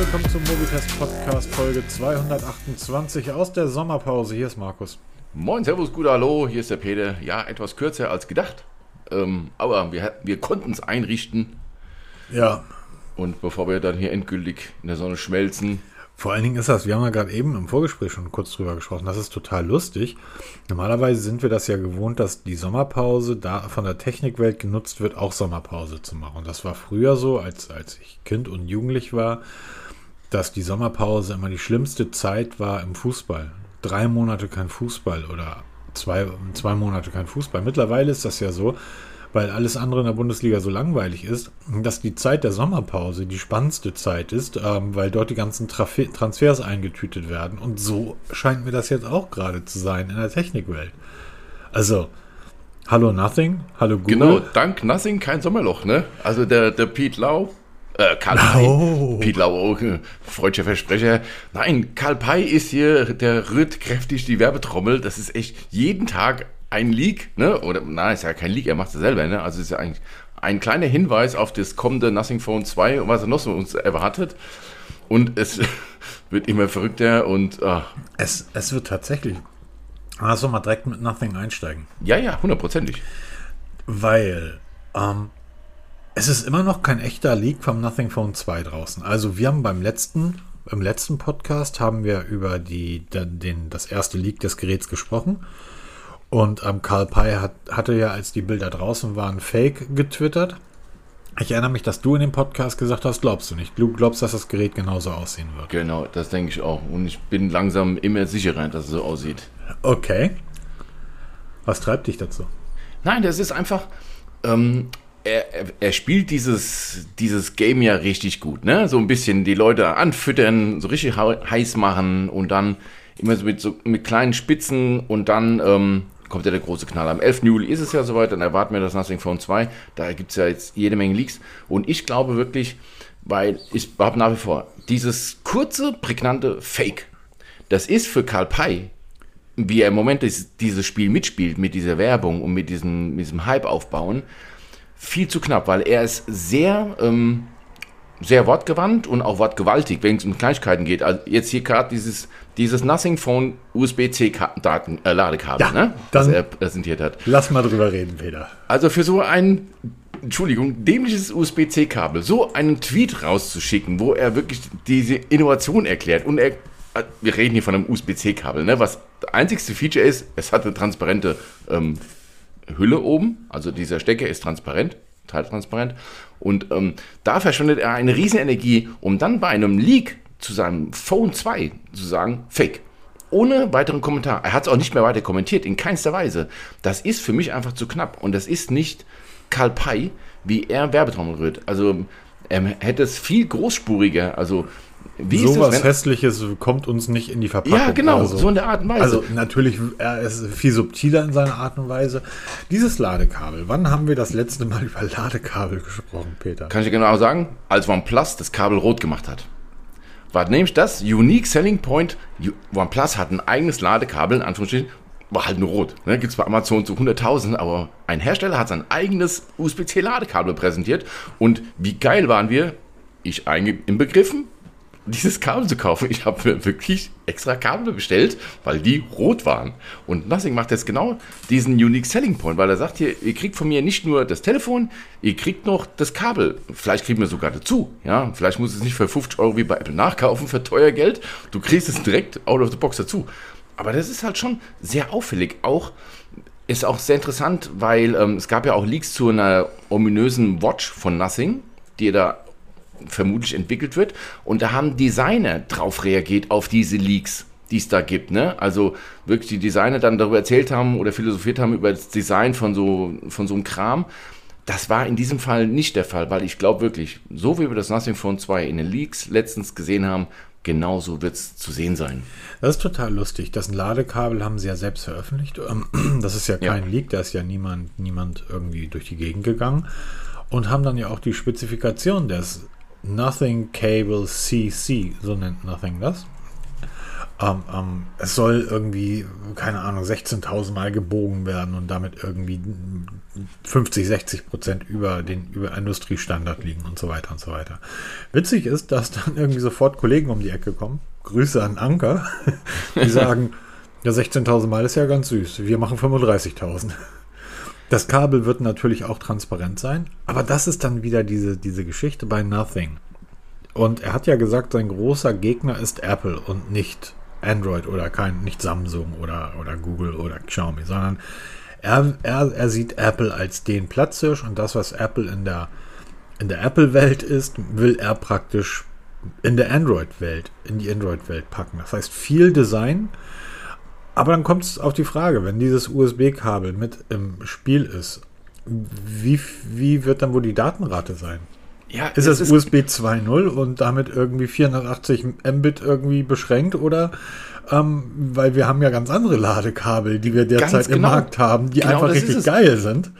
willkommen zum Mobitest Podcast Folge 228 aus der Sommerpause. Hier ist Markus. Moin, Servus, gut, hallo, hier ist der Peter. Ja, etwas kürzer als gedacht, ähm, aber wir, wir konnten es einrichten. Ja. Und bevor wir dann hier endgültig in der Sonne schmelzen, vor allen Dingen ist das, wir haben ja gerade eben im Vorgespräch schon kurz drüber gesprochen, das ist total lustig. Normalerweise sind wir das ja gewohnt, dass die Sommerpause da von der Technikwelt genutzt wird, auch Sommerpause zu machen. Und das war früher so, als, als ich Kind und Jugendlich war, dass die Sommerpause immer die schlimmste Zeit war im Fußball. Drei Monate kein Fußball oder zwei, zwei Monate kein Fußball. Mittlerweile ist das ja so, weil alles andere in der Bundesliga so langweilig ist, dass die Zeit der Sommerpause die spannendste Zeit ist, ähm, weil dort die ganzen Traf Transfers eingetütet werden. Und so scheint mir das jetzt auch gerade zu sein in der Technikwelt. Also, hallo Nothing, hallo Google. Genau, dank Nothing kein Sommerloch, ne? Also der, der Pete Lau, äh, Karl Pei. Oh. Piet Lau, oh, freudscher Versprecher. Nein, Karl Pei ist hier, der rührt kräftig die Werbetrommel. Das ist echt jeden Tag ein Leak, ne? Oder nein, ist ja kein Leak, er macht es selber, ne? Also ist ja eigentlich ein kleiner Hinweis auf das kommende Nothing Phone 2 und was er noch so uns erwartet. Und es wird immer verrückter und ah. es, es wird tatsächlich. Also mal direkt mit Nothing einsteigen. Ja, ja, hundertprozentig. Weil ähm, es ist immer noch kein echter Leak vom Nothing Phone 2 draußen. Also wir haben beim letzten, im letzten Podcast haben wir über die, den, das erste Leak des Geräts gesprochen. Und ähm, Karl Pei hat, hatte ja, als die Bilder draußen waren, Fake getwittert. Ich erinnere mich, dass du in dem Podcast gesagt hast, glaubst du nicht. Du glaubst, dass das Gerät genauso aussehen wird. Genau, das denke ich auch. Und ich bin langsam immer sicherer, dass es so aussieht. Okay. Was treibt dich dazu? Nein, das ist einfach. Ähm, er, er, spielt dieses, dieses Game ja richtig gut, ne? So ein bisschen die Leute anfüttern, so richtig heiß machen und dann immer so mit, so mit kleinen Spitzen und dann ähm, kommt ja der große Knall. Am 11. Juli ist es ja soweit, dann erwarten wir das Nothing Phone 2. Da gibt es ja jetzt jede Menge Leaks. Und ich glaube wirklich, weil ich habe nach wie vor dieses kurze, prägnante Fake, das ist für Karl Pei, wie er im Moment dieses Spiel mitspielt, mit dieser Werbung und mit diesem, mit diesem Hype aufbauen, viel zu knapp, weil er ist sehr, ähm, sehr wortgewandt und auch wortgewaltig, wenn es um Kleinigkeiten geht. Also jetzt hier gerade dieses dieses Nothing Phone USB-C äh, Ladekabel, ja, ne? das er präsentiert hat. Lass mal drüber reden, Peter. Also für so ein Entschuldigung, dämliches USB-C-Kabel, so einen Tweet rauszuschicken, wo er wirklich diese Innovation erklärt und er, äh, wir reden hier von einem USB-C-Kabel, ne? was das einzigste Feature ist, es hat eine transparente ähm, Hülle oben, also dieser Stecker ist transparent, teiltransparent und ähm, da verschwendet er eine riesen Energie, um dann bei einem Leak zu seinem Phone 2 zu sagen, fake. Ohne weiteren Kommentar. Er hat es auch nicht mehr weiter kommentiert, in keinster Weise. Das ist für mich einfach zu knapp. Und das ist nicht Karl Pei, wie er Werbetrommel rührt. Also er hätte es viel großspuriger, also wie so was Hässliches kommt uns nicht in die Verpackung. Ja, genau, also, so in der Art und Weise. Also natürlich, er ist viel subtiler in seiner Art und Weise. Dieses Ladekabel, wann haben wir das letzte Mal über Ladekabel gesprochen, Peter? Kann ich dir genau sagen, als OnePlus das Kabel rot gemacht hat war nämlich das Unique Selling Point. OnePlus hat ein eigenes Ladekabel, in Anführungsstrichen, war halt nur rot. Ne? Gibt es bei Amazon zu 100.000, aber ein Hersteller hat sein eigenes USB-C-Ladekabel präsentiert. Und wie geil waren wir? Ich im Begriffen, dieses Kabel zu kaufen. Ich habe wirklich extra Kabel bestellt, weil die rot waren. Und Nothing macht jetzt genau diesen Unique Selling Point, weil er sagt hier, ihr kriegt von mir nicht nur das Telefon, ihr kriegt noch das Kabel. Vielleicht kriegen wir sogar dazu. Ja, vielleicht muss es nicht für 50 Euro wie bei Apple nachkaufen für teuer Geld. Du kriegst es direkt out of the box dazu. Aber das ist halt schon sehr auffällig. Auch ist auch sehr interessant, weil ähm, es gab ja auch Leaks zu einer ominösen Watch von Nothing, die da vermutlich entwickelt wird. Und da haben Designer drauf reagiert, auf diese Leaks die es da gibt. Ne? Also wirklich die Designer dann darüber erzählt haben oder philosophiert haben über das Design von so, von so einem Kram. Das war in diesem Fall nicht der Fall, weil ich glaube wirklich, so wie wir das Nothing Phone 2 in den Leaks letztens gesehen haben, genauso wird es zu sehen sein. Das ist total lustig. Das Ladekabel haben sie ja selbst veröffentlicht. Das ist ja kein ja. Leak, da ist ja niemand, niemand irgendwie durch die Gegend gegangen. Und haben dann ja auch die Spezifikation des Nothing Cable CC, so nennt Nothing das. ähm, ähm, es soll irgendwie, keine Ahnung, 16.000 Mal gebogen werden und damit irgendwie 50, 60 Prozent über den über Industriestandard liegen und so weiter und so weiter. Witzig ist, dass dann irgendwie sofort Kollegen um die Ecke kommen. Grüße an Anker, die sagen, ja, 16.000 Mal ist ja ganz süß. Wir machen 35.000. Das Kabel wird natürlich auch transparent sein, aber das ist dann wieder diese, diese Geschichte bei Nothing. Und er hat ja gesagt, sein großer Gegner ist Apple und nicht Android oder kein, nicht Samsung oder, oder Google oder Xiaomi, sondern er, er, er sieht Apple als den Platzhirsch und das, was Apple in der, in der Apple-Welt ist, will er praktisch in der Android-Welt, in die Android-Welt packen. Das heißt, viel Design, aber dann kommt es auf die Frage, wenn dieses USB-Kabel mit im Spiel ist, wie, wie wird dann wohl die Datenrate sein? Ja, ist es USB 2.0 und damit irgendwie 480 Mbit irgendwie beschränkt oder ähm, weil wir haben ja ganz andere Ladekabel, die wir derzeit genau, im Markt haben, die genau einfach richtig geil sind.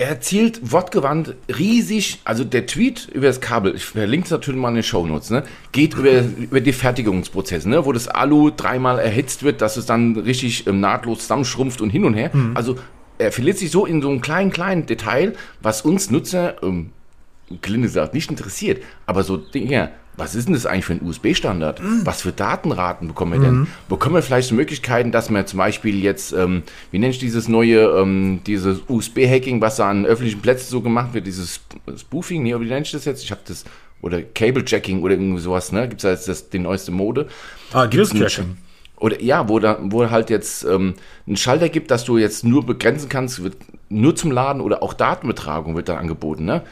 Er erzielt wortgewandt riesig, also der Tweet über das Kabel, ich verlinke es natürlich mal in den Shownotes, ne, geht über, über die Fertigungsprozesse, ne, wo das Alu dreimal erhitzt wird, dass es dann richtig ähm, nahtlos zusammenschrumpft und hin und her. Mhm. Also er verliert sich so in so einem kleinen, kleinen Detail, was uns Nutzer ähm, gelinde gesagt, nicht interessiert. Aber so Dinge, was ist denn das eigentlich für ein USB-Standard? Mhm. Was für Datenraten bekommen wir denn? Mhm. Bekommen wir vielleicht so Möglichkeiten, dass man zum Beispiel jetzt, ähm, wie nenne ich dieses neue, ähm, dieses USB-Hacking, was da an öffentlichen Plätzen so gemacht wird, dieses Spoofing, nee, wie nenne ich das jetzt? Ich habe das, oder Cable-Jacking oder irgendwie sowas, ne? Gibt es da jetzt das, die neueste Mode? Ah, Gills-Jacking. Oder ja, wo, da, wo halt jetzt ähm, einen Schalter gibt, dass du jetzt nur begrenzen kannst, wird nur zum Laden oder auch Datenbetragung wird dann angeboten. Ne?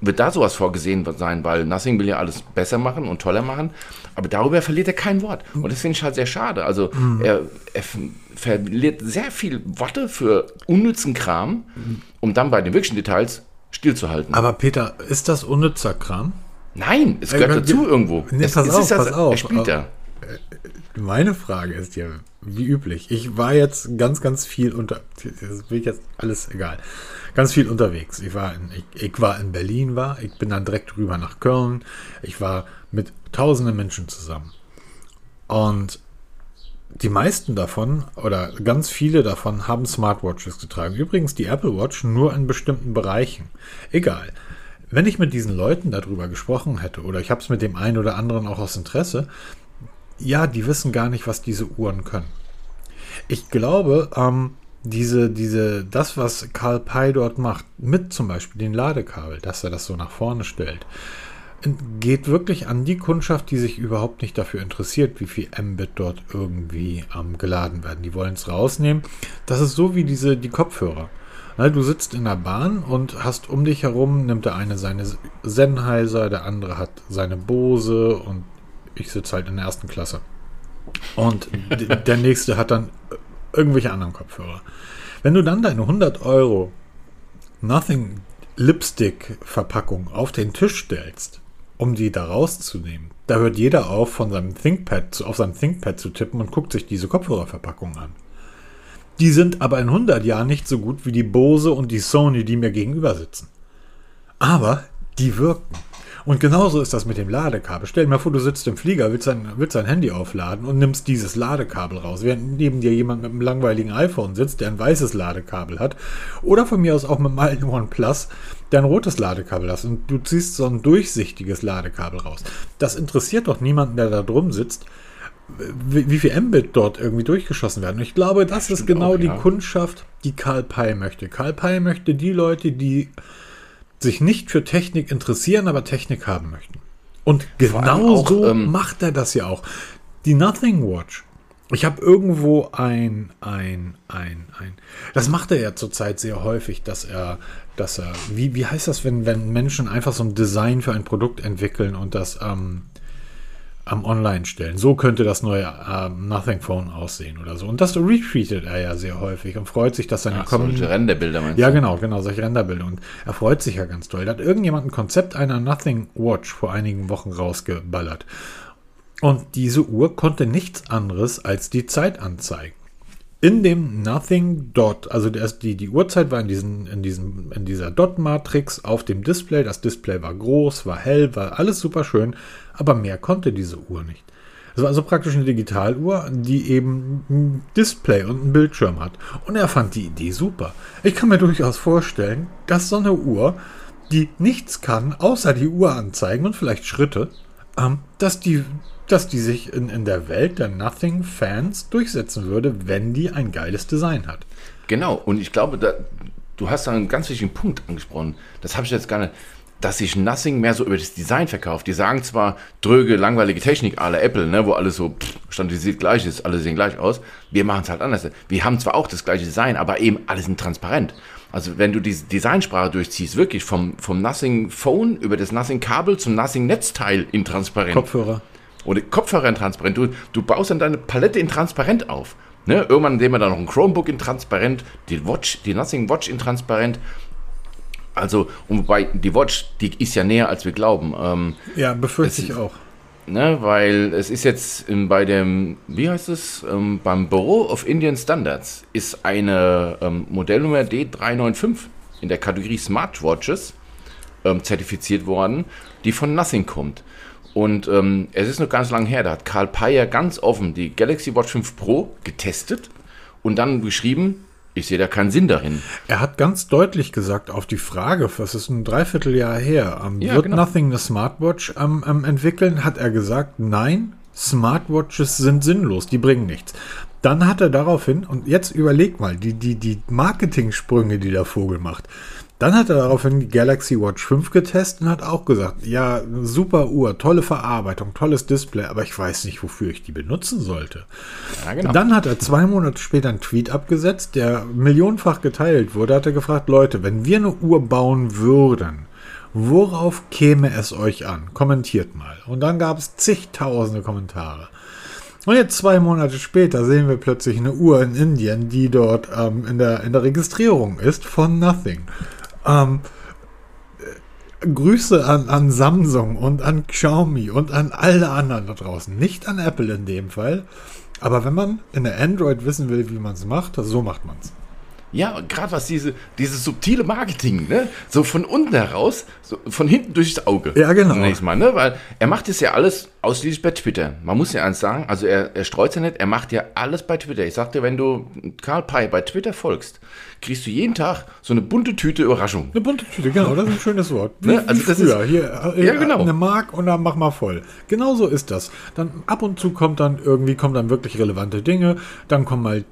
Wird da sowas vorgesehen sein, weil Nothing will ja alles besser machen und toller machen, aber darüber verliert er kein Wort. Und das finde ich halt sehr schade. Also mhm. er, er, verliert sehr viel Worte für unnützen Kram, um dann bei den wirklichen Details stillzuhalten. Aber Peter, ist das unnützer Kram? Nein, es gehört äh, dazu irgendwo. Nee, es, pass es auf, pass auf. Er spielt da. Meine Frage ist ja, wie üblich, ich war jetzt ganz, ganz viel unter, das will ich jetzt alles egal, ganz viel unterwegs. Ich war in, ich, ich war in Berlin, war, ich bin dann direkt rüber nach Köln. Ich war mit tausenden Menschen zusammen. Und die meisten davon oder ganz viele davon haben Smartwatches getragen. Übrigens die Apple Watch nur in bestimmten Bereichen. Egal. Wenn ich mit diesen Leuten darüber gesprochen hätte oder ich habe es mit dem einen oder anderen auch aus Interesse, ja, die wissen gar nicht, was diese Uhren können. Ich glaube, ähm, diese, diese, das, was Karl Pei dort macht, mit zum Beispiel den Ladekabel, dass er das so nach vorne stellt, geht wirklich an die Kundschaft, die sich überhaupt nicht dafür interessiert, wie viel Mbit dort irgendwie ähm, geladen werden. Die wollen es rausnehmen. Das ist so wie diese, die Kopfhörer. Du sitzt in der Bahn und hast um dich herum, nimmt der eine seine Sennheiser, der andere hat seine Bose und ich sitze halt in der ersten Klasse. Und der nächste hat dann irgendwelche anderen Kopfhörer. Wenn du dann deine 100 Euro Nothing Lipstick Verpackung auf den Tisch stellst, um die da rauszunehmen, da hört jeder auf, von seinem ThinkPad zu, auf seinem ThinkPad zu tippen und guckt sich diese Kopfhörerverpackung an. Die sind aber in 100 Jahren nicht so gut wie die Bose und die Sony, die mir gegenüber sitzen. Aber die wirken. Und genauso ist das mit dem Ladekabel. Stell dir mal vor, du sitzt im Flieger, willst dein, willst dein Handy aufladen und nimmst dieses Ladekabel raus, während neben dir jemand mit einem langweiligen iPhone sitzt, der ein weißes Ladekabel hat. Oder von mir aus auch mit einem alten OnePlus, der ein rotes Ladekabel hat. Und du ziehst so ein durchsichtiges Ladekabel raus. Das interessiert doch niemanden, der da drum sitzt wie, viel Mbit dort irgendwie durchgeschossen werden. Und ich glaube, das, das ist genau auch, ja. die Kundschaft, die Karl Pei möchte. Karl Pei möchte die Leute, die sich nicht für Technik interessieren, aber Technik haben möchten. Und genau auch, so ähm, macht er das ja auch. Die Nothing Watch. Ich habe irgendwo ein, ein, ein, ein. Das macht er ja zurzeit sehr häufig, dass er, dass er, wie, wie heißt das, wenn, wenn Menschen einfach so ein Design für ein Produkt entwickeln und das ähm, am Online stellen. So könnte das neue äh, Nothing Phone aussehen oder so. Und das retweetet er ja sehr häufig und freut sich, dass seine Ach, solche Renderbilder meinst Ja, du? genau, genau, solche Renderbilder. Und er freut sich ja ganz toll. Da hat irgendjemand ein Konzept einer Nothing Watch vor einigen Wochen rausgeballert. Und diese Uhr konnte nichts anderes als die Zeit anzeigen. In dem Nothing Dot, also die, die Uhrzeit war in, diesen, in, diesen, in dieser Dot-Matrix auf dem Display. Das Display war groß, war hell, war alles super schön aber mehr konnte diese Uhr nicht. Das war also praktisch eine Digitaluhr, die eben ein Display und einen Bildschirm hat. Und er fand die Idee super. Ich kann mir durchaus vorstellen, dass so eine Uhr, die nichts kann, außer die Uhr anzeigen und vielleicht Schritte, ähm, dass die dass die sich in, in der Welt der Nothing-Fans durchsetzen würde, wenn die ein geiles Design hat. Genau, und ich glaube, da, du hast da einen ganz wichtigen Punkt angesprochen. Das habe ich jetzt gar nicht, dass sich Nothing mehr so über das Design verkauft. Die sagen zwar dröge, langweilige Technik aller Apple, ne, wo alles so pff, standardisiert gleich ist, alle sehen gleich aus. Wir machen es halt anders. Wir haben zwar auch das gleiche Design, aber eben alles transparent. Also wenn du diese Designsprache durchziehst, wirklich vom, vom Nothing Phone über das Nothing Kabel zum Nothing Netzteil in transparent. Kopfhörer. Oder Kopfhörer in transparent. Du, du baust dann deine Palette in transparent auf. Ne? Irgendwann nehmen wir dann noch ein Chromebook in transparent, die Watch, die Nothing Watch in transparent. Also, und wobei die Watch, die ist ja näher, als wir glauben. Ähm, ja, befürchte ich auch. Ne, weil es ist jetzt in, bei dem, wie heißt es, ähm, beim Bureau of Indian Standards ist eine ähm, Modellnummer D395 in der Kategorie Smartwatches ähm, zertifiziert worden, die von Nothing kommt. Und ähm, es ist noch ganz lange her, da hat Karl Peyer ganz offen die Galaxy Watch 5 Pro getestet und dann geschrieben, ich sehe da keinen Sinn darin. Er hat ganz deutlich gesagt auf die Frage, was ist ein Dreivierteljahr her, ähm, ja, wird genau. Nothing eine Smartwatch ähm, ähm, entwickeln, hat er gesagt, nein, Smartwatches sind sinnlos, die bringen nichts. Dann hat er daraufhin, und jetzt überleg mal, die, die, die Marketing-Sprünge, die der Vogel macht. Dann hat er daraufhin die Galaxy Watch 5 getestet und hat auch gesagt, ja, super Uhr, tolle Verarbeitung, tolles Display, aber ich weiß nicht, wofür ich die benutzen sollte. Ja, genau. Dann hat er zwei Monate später einen Tweet abgesetzt, der millionenfach geteilt wurde, hat er gefragt, Leute, wenn wir eine Uhr bauen würden, worauf käme es euch an? Kommentiert mal. Und dann gab es zigtausende Kommentare. Und jetzt zwei Monate später sehen wir plötzlich eine Uhr in Indien, die dort ähm, in, der, in der Registrierung ist von Nothing. Ähm, äh, Grüße an, an Samsung und an Xiaomi und an alle anderen da draußen. Nicht an Apple in dem Fall. Aber wenn man in der Android wissen will, wie man es macht, so macht man es. Ja, gerade was diese, dieses subtile Marketing, ne? So von unten heraus, so von hinten durchs Auge. Ja, genau. Zunächst mal, ne? Weil er macht das ja alles ausschließlich bei Twitter. Man muss ja eins sagen, also er, er streut ja nicht, er macht ja alles bei Twitter. Ich sagte, wenn du Karl Pei bei Twitter folgst, kriegst du jeden Tag so eine bunte Tüte Überraschung. Eine bunte Tüte, genau, das ist ein schönes Wort. Wie, ne? also wie das früher. Ist, Hier, äh, ja, genau. eine Mark und dann mach mal voll. Genau so ist das. Dann ab und zu kommt dann irgendwie kommen dann wirklich relevante Dinge, dann kommen mal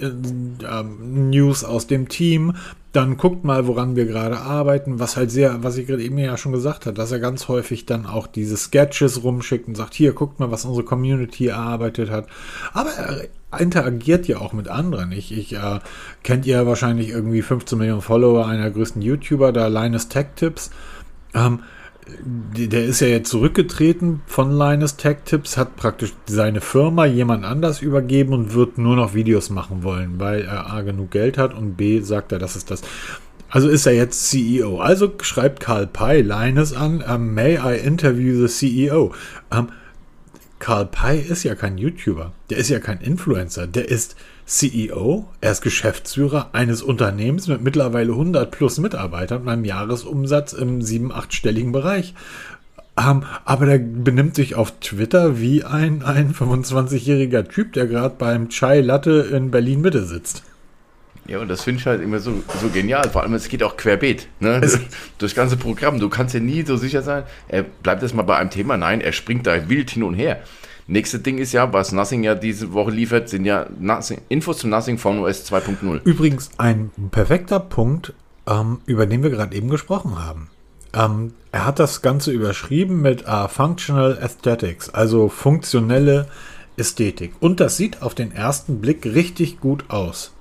äh, äh, News aus dem Team, dann guckt mal, woran wir gerade arbeiten, was halt sehr, was ich gerade eben ja schon gesagt habe, dass er ganz häufig dann auch diese Sketches rumschickt und sagt, hier, guckt mal, was unsere Community erarbeitet hat. Aber er interagiert ja auch mit anderen. Ich, ich äh, kennt ihr wahrscheinlich irgendwie 15 Millionen Follower einer größten YouTuber, da Linus Tech Tips. Ähm, der ist ja jetzt zurückgetreten von Linus Tech Tips, hat praktisch seine Firma jemand anders übergeben und wird nur noch Videos machen wollen, weil er A genug Geld hat und B sagt er, das ist das. Also ist er jetzt CEO. Also schreibt Karl Pei Linus an, um, may I interview the CEO? Um, Karl Pei ist ja kein YouTuber, der ist ja kein Influencer, der ist CEO, er ist Geschäftsführer eines Unternehmens mit mittlerweile 100 plus Mitarbeitern und einem Jahresumsatz im 7-, 8-stelligen Bereich. Ähm, aber der benimmt sich auf Twitter wie ein, ein 25-jähriger Typ, der gerade beim Chai Latte in Berlin Mitte sitzt. Ja, und das finde ich halt immer so, so genial. Vor allem, es geht auch querbeet. Ne? Durch das ganze Programm. Du kannst ja nie so sicher sein, er bleibt jetzt mal bei einem Thema. Nein, er springt da wild hin und her. Nächste Ding ist ja, was Nothing ja diese Woche liefert, sind ja Nothing, Infos zum Nothing Phone OS 2.0. Übrigens ein perfekter Punkt, ähm, über den wir gerade eben gesprochen haben. Ähm, er hat das Ganze überschrieben mit uh, Functional Aesthetics, also funktionelle Ästhetik. Und das sieht auf den ersten Blick richtig gut aus.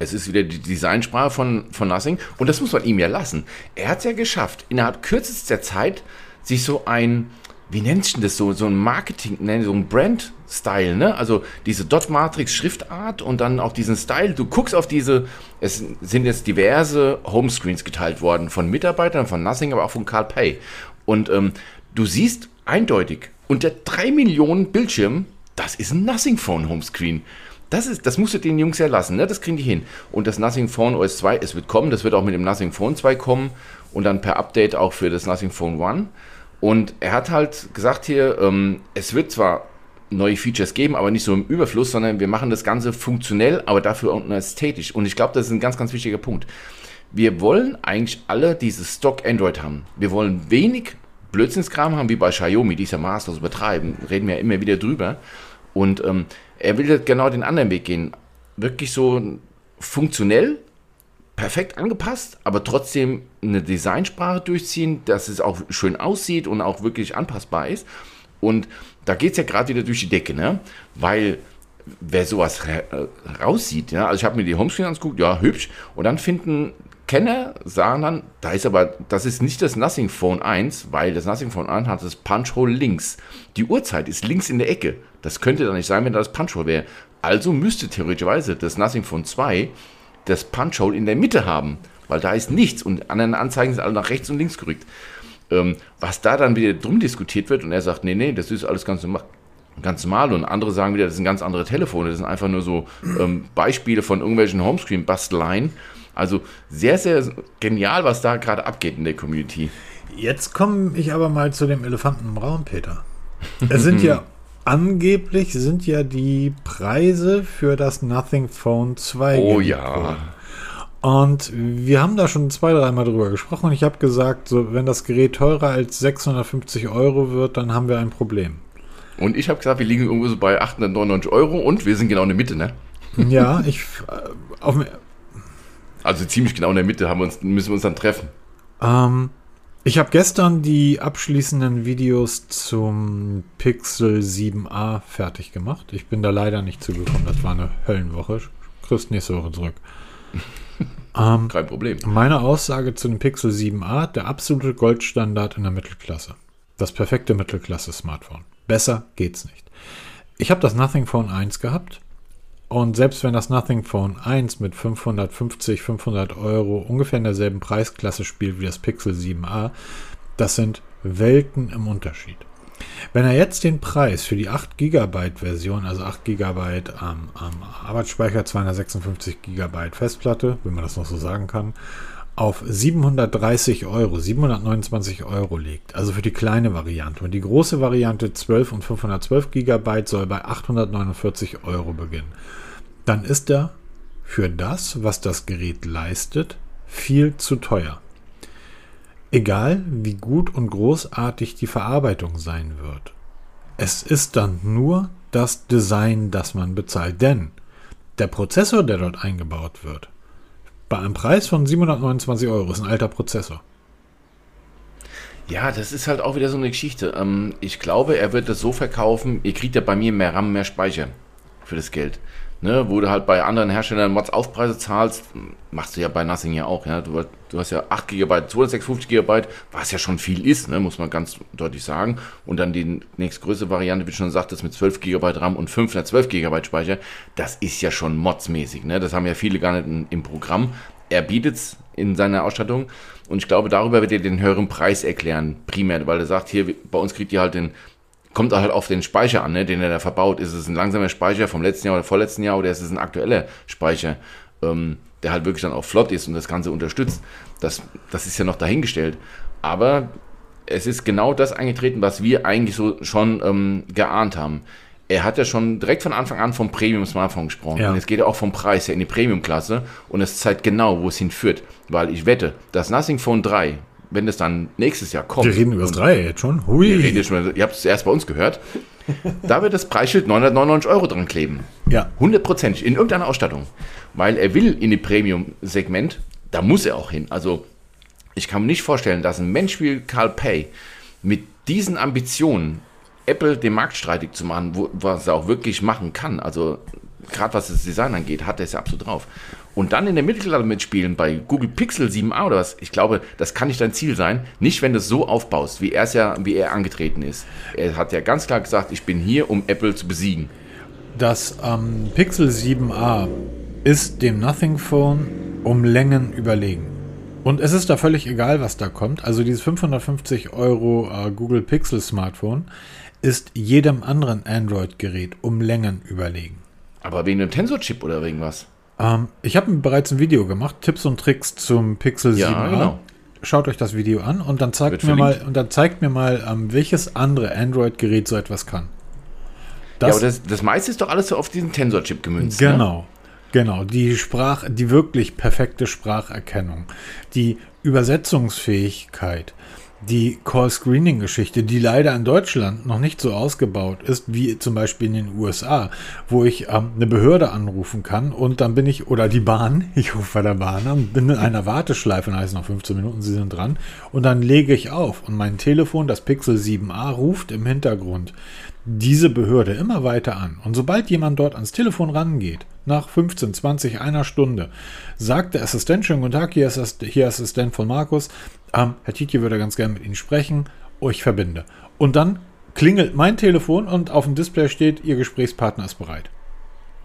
Es ist wieder die Designsprache von, von Nothing. Und das muss man ihm ja lassen. Er hat es ja geschafft, innerhalb kürzester Zeit sich so ein wie nennt sich das so, so ein Marketing, so ein Brand-Style, ne? Also diese Dot-Matrix-Schriftart und dann auch diesen Style. Du guckst auf diese, es sind jetzt diverse Homescreens geteilt worden von Mitarbeitern, von Nothing, aber auch von Carl Pay. Und ähm, du siehst eindeutig, unter drei Millionen Bildschirmen, das ist ein Nothing Phone Homescreen. Das, ist, das musst du den Jungs ja lassen, ne? das kriegen die hin. Und das Nothing Phone OS 2, es wird kommen, das wird auch mit dem Nothing Phone 2 kommen und dann per Update auch für das Nothing Phone One. Und er hat halt gesagt hier, ähm, es wird zwar neue Features geben, aber nicht so im Überfluss, sondern wir machen das Ganze funktionell, aber dafür auch ästhetisch. Und ich glaube, das ist ein ganz, ganz wichtiger Punkt. Wir wollen eigentlich alle dieses Stock Android haben. Wir wollen wenig Blödsinnskram haben, wie bei Xiaomi, die es ja maßlos betreiben. Reden wir ja immer wieder drüber. Und ähm, er will genau den anderen Weg gehen. Wirklich so funktionell, perfekt angepasst, aber trotzdem eine Designsprache durchziehen, dass es auch schön aussieht und auch wirklich anpassbar ist. Und da geht es ja gerade wieder durch die Decke, ne? Weil wer sowas raussieht, ja, also ich habe mir die Homescreen angeguckt, ja, hübsch, und dann finden Kenner, sagen dann, da ist aber, das ist nicht das Nothing Phone 1, weil das Nothing Phone 1 hat das Punch-Hole links. Die Uhrzeit ist links in der Ecke. Das könnte dann nicht sein, wenn da das Punch-Hole wäre. Also müsste theoretischerweise das Nothing Phone 2 das Punch-Hole in der Mitte haben, weil da ist nichts und anderen Anzeigen sind alle nach rechts und links gerückt. Ähm, was da dann wieder drum diskutiert wird und er sagt, nee, nee, das ist alles ganz normal ganz normal und andere sagen wieder, das sind ganz andere Telefone, das sind einfach nur so ähm, Beispiele von irgendwelchen Homescreen-Basteleien. Also sehr, sehr genial, was da gerade abgeht in der Community. Jetzt komme ich aber mal zu dem Elefanten im Raum, Peter. Es sind ja angeblich sind ja die Preise für das Nothing Phone 2. Oh ja. Worden. Und wir haben da schon zwei, dreimal drüber gesprochen und ich habe gesagt, so, wenn das Gerät teurer als 650 Euro wird, dann haben wir ein Problem. Und ich habe gesagt, wir liegen irgendwo so bei 899 Euro und wir sind genau in der Mitte, ne? Ja, ich. Äh, auf, also ziemlich genau in der Mitte haben wir uns, müssen wir uns dann treffen. Ähm, ich habe gestern die abschließenden Videos zum Pixel 7a fertig gemacht. Ich bin da leider nicht zugekommen. Das war eine Höllenwoche. Kriegst nächste Woche zurück. ähm, Kein Problem. Meine Aussage zu dem Pixel 7a, der absolute Goldstandard in der Mittelklasse. Das perfekte Mittelklasse-Smartphone. Besser geht's nicht. Ich habe das Nothing Phone 1 gehabt. Und selbst wenn das Nothing Phone 1 mit 550, 500 Euro ungefähr in derselben Preisklasse spielt wie das Pixel 7a, das sind Welten im Unterschied. Wenn er jetzt den Preis für die 8 GB Version, also 8 GB am, am Arbeitsspeicher, 256 GB Festplatte, wenn man das noch so sagen kann, auf 730 Euro, 729 Euro legt, also für die kleine Variante. Und die große Variante 12 und 512 GB soll bei 849 Euro beginnen. Dann ist er für das, was das Gerät leistet, viel zu teuer. Egal wie gut und großartig die Verarbeitung sein wird. Es ist dann nur das Design, das man bezahlt. Denn der Prozessor, der dort eingebaut wird, bei einem Preis von 729 Euro ist ein alter Prozessor. Ja, das ist halt auch wieder so eine Geschichte. Ähm, ich glaube, er wird das so verkaufen, ihr kriegt ja bei mir mehr RAM, mehr Speicher für das Geld. Ne, wo du halt bei anderen Herstellern Mods Aufpreise zahlst, machst du ja bei Nothing ja auch. Ja? Du, du hast ja 8 GB, 256 GB, was ja schon viel ist, ne? muss man ganz deutlich sagen. Und dann die nächstgrößere Variante, wie du schon sagtest, mit 12 GB RAM und 512 GB Speicher, das ist ja schon modsmäßig. Ne? Das haben ja viele gar nicht im Programm. Er bietet es in seiner Ausstattung und ich glaube, darüber wird er den höheren Preis erklären, primär, weil er sagt, hier, bei uns kriegt ihr halt den kommt halt auf den Speicher an, ne, den er da verbaut. Ist es ein langsamer Speicher vom letzten Jahr oder vorletzten Jahr oder ist es ein aktueller Speicher, ähm, der halt wirklich dann auch flott ist und das Ganze unterstützt. Das, das ist ja noch dahingestellt. Aber es ist genau das eingetreten, was wir eigentlich so schon ähm, geahnt haben. Er hat ja schon direkt von Anfang an vom Premium-Smartphone gesprochen. Ja. Und es geht ja auch vom Preis her in die Premium-Klasse. Und es zeigt genau, wo es hinführt. Weil ich wette, das Nothing Phone 3, wenn es dann nächstes Jahr kommt. Wir reden über das 3 jetzt schon. Hui. Wir reden schon, ihr habt es erst bei uns gehört. da wird das Preisschild 999 Euro dran kleben. Ja. Hundertprozentig in irgendeiner Ausstattung. Weil er will in die Premium-Segment, da muss er auch hin. Also ich kann mir nicht vorstellen, dass ein Mensch wie Carl Pay mit diesen Ambitionen Apple den Markt streitig zu machen, wo, was er auch wirklich machen kann. Also gerade was das Design angeht, hat er es ja absolut drauf und dann in der Mittelklasse mitspielen bei Google Pixel 7a oder was, ich glaube, das kann nicht dein Ziel sein. Nicht, wenn du es so aufbaust, wie er es ja, wie er angetreten ist. Er hat ja ganz klar gesagt, ich bin hier, um Apple zu besiegen. Das ähm, Pixel 7a ist dem Nothing Phone um Längen überlegen. Und es ist da völlig egal, was da kommt. Also dieses 550 Euro äh, Google Pixel Smartphone ist jedem anderen Android-Gerät um Längen überlegen. Aber wegen dem Tensor-Chip oder wegen was? Ähm, ich habe bereits ein Video gemacht, Tipps und Tricks zum Pixel 7a. Ja, genau. schaut euch das Video an und dann zeigt Wird mir mal und dann zeigt mir mal, ähm, welches andere Android-Gerät so etwas kann. ja, aber das, das meiste ist doch alles so auf diesen Tensor-Chip gemünzt. Ne? Genau, genau. Die Sprach, die wirklich perfekte Spracherkennung, die Übersetzungsfähigkeit, die Call-Screening-Geschichte, die leider in Deutschland noch nicht so ausgebaut ist, wie zum Beispiel in den USA, wo ich ähm, eine Behörde anrufen kann und dann bin ich, oder die Bahn, ich rufe bei der Bahn an, bin in einer Warteschleife, dann heißt es noch 15 Minuten, sie sind dran, und dann lege ich auf und mein Telefon, das Pixel 7a, ruft im Hintergrund diese Behörde immer weiter an. Und sobald jemand dort ans Telefon rangeht, nach 15, 20, einer Stunde, sagt der Assistent, schönen guten Tag, hier ist, hier ist Assistent von Markus, ähm, Herr Titje würde ganz gerne mit Ihnen sprechen, oh, ich verbinde. Und dann klingelt mein Telefon und auf dem Display steht, Ihr Gesprächspartner ist bereit.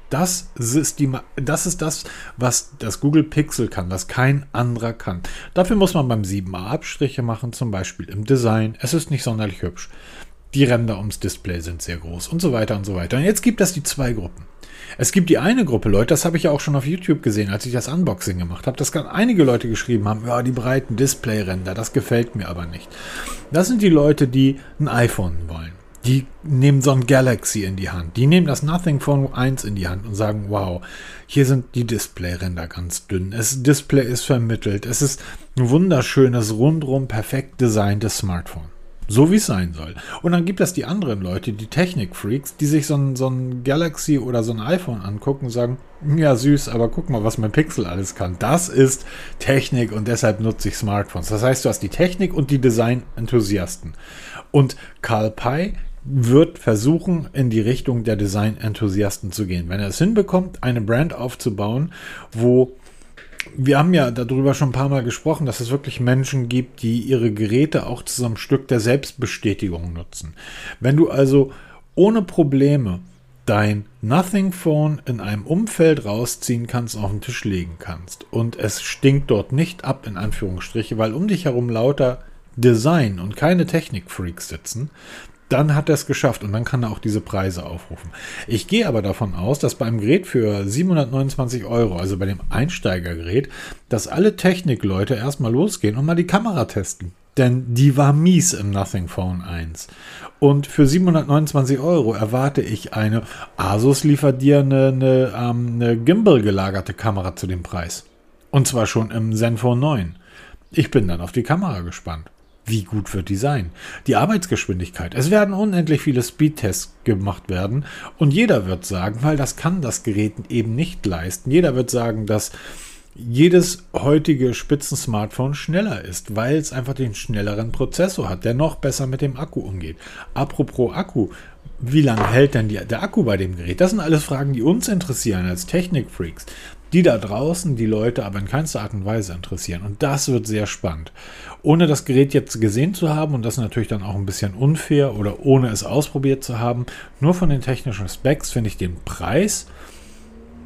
Das ist, die, das ist das, was das Google Pixel kann, was kein anderer kann. Dafür muss man beim 7a Abstriche machen, zum Beispiel im Design. Es ist nicht sonderlich hübsch. Die Ränder ums Display sind sehr groß und so weiter und so weiter. Und jetzt gibt es die zwei Gruppen. Es gibt die eine Gruppe Leute, das habe ich ja auch schon auf YouTube gesehen, als ich das Unboxing gemacht habe, dass einige Leute geschrieben haben, ja, die breiten Displayränder, das gefällt mir aber nicht. Das sind die Leute, die ein iPhone wollen. Die nehmen so ein Galaxy in die Hand. Die nehmen das Nothing Phone 1 in die Hand und sagen, wow, hier sind die Displayränder ganz dünn. Das Display ist vermittelt. Es ist ein wunderschönes, rundrum perfekt designtes Smartphone. So wie es sein soll. Und dann gibt es die anderen Leute, die Technik-Freaks, die sich so ein, so ein Galaxy oder so ein iPhone angucken und sagen, ja süß, aber guck mal, was mein Pixel alles kann. Das ist Technik und deshalb nutze ich Smartphones. Das heißt, du hast die Technik und die Design-Enthusiasten. Und Carl Pei wird versuchen, in die Richtung der Design-Enthusiasten zu gehen. Wenn er es hinbekommt, eine Brand aufzubauen, wo wir haben ja darüber schon ein paar Mal gesprochen, dass es wirklich Menschen gibt, die ihre Geräte auch zu so einem Stück der Selbstbestätigung nutzen. Wenn du also ohne Probleme dein Nothing Phone in einem Umfeld rausziehen kannst, auf den Tisch legen kannst und es stinkt dort nicht ab, in Anführungsstriche, weil um dich herum lauter Design und keine Technikfreaks sitzen, dann hat er es geschafft und dann kann er auch diese Preise aufrufen. Ich gehe aber davon aus, dass beim Gerät für 729 Euro, also bei dem Einsteigergerät, dass alle Technikleute erstmal losgehen und mal die Kamera testen. Denn die war mies im Nothing Phone 1. Und für 729 Euro erwarte ich eine, Asus liefert dir eine, eine, ähm, eine Gimbal gelagerte Kamera zu dem Preis. Und zwar schon im Zenfone 9. Ich bin dann auf die Kamera gespannt. Wie gut wird die sein? Die Arbeitsgeschwindigkeit. Es werden unendlich viele Speedtests gemacht werden und jeder wird sagen, weil das kann das Gerät eben nicht leisten. Jeder wird sagen, dass jedes heutige Spitzen-Smartphone schneller ist, weil es einfach den schnelleren Prozessor hat, der noch besser mit dem Akku umgeht. Apropos Akku, wie lange hält denn die, der Akku bei dem Gerät? Das sind alles Fragen, die uns interessieren als Technikfreaks. Die da draußen, die Leute aber in keinster Art und Weise interessieren. Und das wird sehr spannend. Ohne das Gerät jetzt gesehen zu haben, und das natürlich dann auch ein bisschen unfair, oder ohne es ausprobiert zu haben, nur von den technischen Specs finde ich den Preis,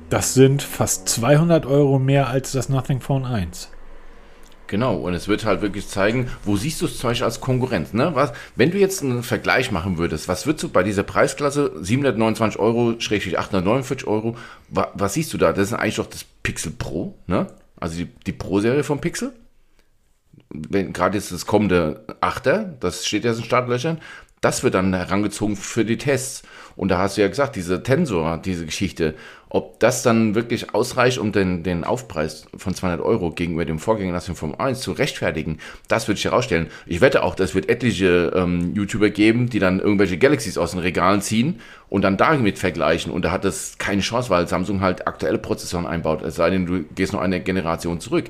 das sind fast 200 Euro mehr als das Nothing Phone 1. Genau, und es wird halt wirklich zeigen, wo siehst du es zum Beispiel als Konkurrenz. Ne? Was, wenn du jetzt einen Vergleich machen würdest, was würdest du bei dieser Preisklasse 729 Euro, schrägstrich 849 Euro, wa, was siehst du da? Das ist eigentlich doch das Pixel Pro, ne? also die, die Pro-Serie vom Pixel. Wenn gerade jetzt das kommende Achter, das steht ja in Startlöchern, das wird dann herangezogen für die Tests. Und da hast du ja gesagt, diese Tensor, diese Geschichte, ob das dann wirklich ausreicht, um den, den Aufpreis von 200 Euro gegenüber dem Vorgänger Nation Form 1 zu rechtfertigen, das würde ich herausstellen. Ich wette auch, das wird etliche ähm, YouTuber geben, die dann irgendwelche Galaxies aus den Regalen ziehen und dann damit vergleichen. Und da hat das keine Chance, weil Samsung halt aktuelle Prozessoren einbaut, es sei denn, du gehst noch eine Generation zurück.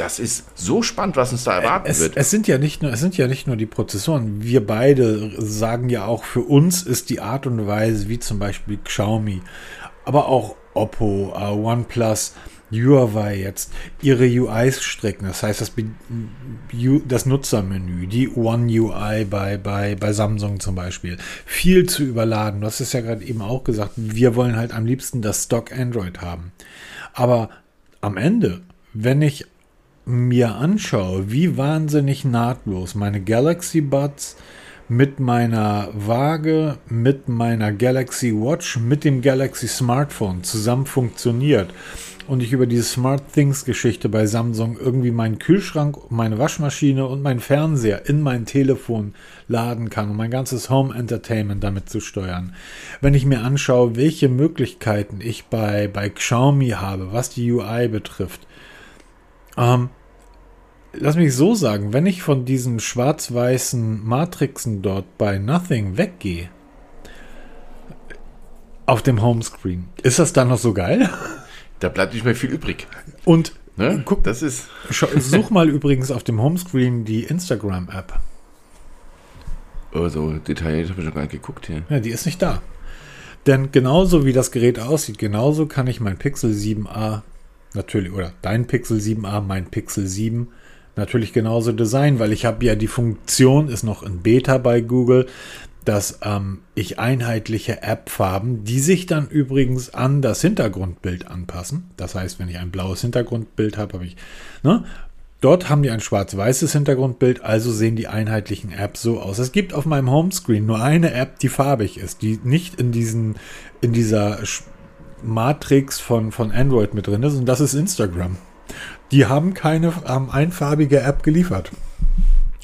Das ist so spannend, was uns da erwarten Es, wird. es, sind ja nicht nur, es sind ja nicht nur die Prozessoren. Wir beide sagen ja auch, für uns ist die Art und Weise, wie zum Beispiel Xiaomi, aber auch Oppo, uh, OnePlus, Huawei jetzt ihre UIs stricken. Das heißt, das, das Nutzermenü, die One UI bei, bei, bei Samsung zum Beispiel, viel zu überladen. Du hast es ja gerade eben auch gesagt, wir wollen halt am liebsten das Stock Android haben. Aber am Ende, wenn ich mir anschaue, wie wahnsinnig nahtlos meine Galaxy Buds mit meiner Waage, mit meiner Galaxy Watch, mit dem Galaxy Smartphone zusammen funktioniert und ich über diese Smart Things Geschichte bei Samsung irgendwie meinen Kühlschrank, meine Waschmaschine und meinen Fernseher in mein Telefon laden kann, um mein ganzes Home Entertainment damit zu steuern. Wenn ich mir anschaue, welche Möglichkeiten ich bei, bei Xiaomi habe, was die UI betrifft, ähm, lass mich so sagen, wenn ich von diesen schwarz-weißen Matrixen dort bei Nothing weggehe, auf dem Homescreen, ist das dann noch so geil? Da bleibt nicht mehr viel übrig. Und Ne? guck, das ist. such mal übrigens auf dem Homescreen die Instagram-App. Oh, so detailliert habe ich noch gar nicht geguckt hier. Ja, die ist nicht da. Denn genauso wie das Gerät aussieht, genauso kann ich mein Pixel 7a natürlich, oder dein Pixel 7a, mein Pixel 7 natürlich genauso designen, weil ich habe ja die Funktion, ist noch in Beta bei Google, dass ähm, ich einheitliche App-Farben, die sich dann übrigens an das Hintergrundbild anpassen. Das heißt, wenn ich ein blaues Hintergrundbild habe, habe ich, ne? Dort haben die ein schwarz-weißes Hintergrundbild, also sehen die einheitlichen Apps so aus. Es gibt auf meinem Homescreen nur eine App, die farbig ist, die nicht in diesen, in dieser Matrix von, von Android mit drin ist, und das ist Instagram. Die haben keine haben einfarbige App geliefert.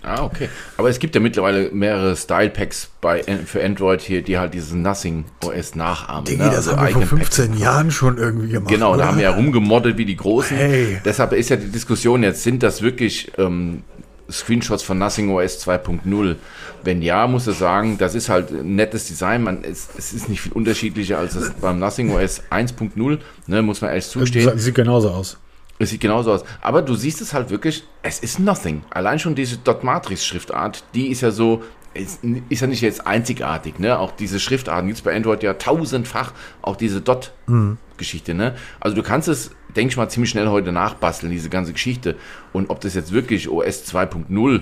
Ah, okay. Aber es gibt ja mittlerweile mehrere Style-Packs bei, für Android hier, die halt dieses Nothing OS nachahmen. ne? Also eigene Packs. Jahren schon irgendwie gemacht. Genau, oder? da haben wir ja rumgemoddet wie die Großen. Hey. Deshalb ist ja die Diskussion jetzt, sind das wirklich ähm, Screenshots von Nothing OS 2.0? Wenn ja, muss ich sagen, das ist halt ein nettes Design. Man, es, es ist nicht viel unterschiedlicher als das beim Nothing OS 1.0, ne, muss man ehrlich zugestehen. Sieht genauso aus. Es sieht genauso aus. Aber du siehst es halt wirklich, es ist Nothing. Allein schon diese Dot-Matrix-Schriftart, die ist ja so, ist, ist ja nicht jetzt einzigartig, ne? Auch diese Schriftarten gibt es bei Android ja tausendfach, auch diese Dot-Geschichte, ne? Also du kannst es, denke ich mal, ziemlich schnell heute nachbasteln, diese ganze Geschichte. Und ob das jetzt wirklich OS 2.0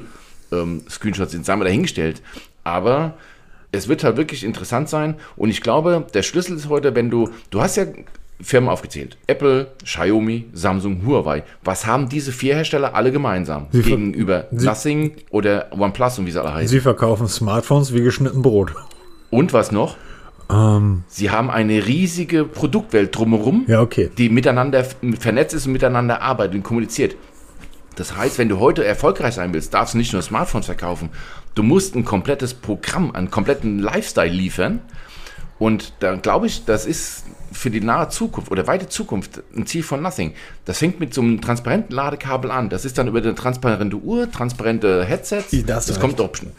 ähm, Screenshots sind, sagen wir dahingestellt. Aber es wird halt wirklich interessant sein. Und ich glaube, der Schlüssel ist heute, wenn du, du hast ja Firmen aufgezählt. Apple, Xiaomi, Samsung, Huawei. Was haben diese vier Hersteller alle gemeinsam? Sie gegenüber Nothing oder OnePlus und wie sie alle heißen. Sie verkaufen Smartphones wie geschnitten Brot. und was noch? Ähm, Sie haben eine riesige Produktwelt drumherum, ja, okay. die miteinander vernetzt ist und miteinander arbeitet und kommuniziert. Das heißt, wenn du heute erfolgreich sein willst, darfst du nicht nur Smartphones verkaufen. Du musst ein komplettes Programm, einen kompletten Lifestyle liefern. Und da glaube ich, das ist für die nahe Zukunft oder weite Zukunft ein Ziel von Nothing. Das fängt mit so einem transparenten Ladekabel an. Das ist dann über eine transparente Uhr, transparente Headsets. Das recht. kommt Option.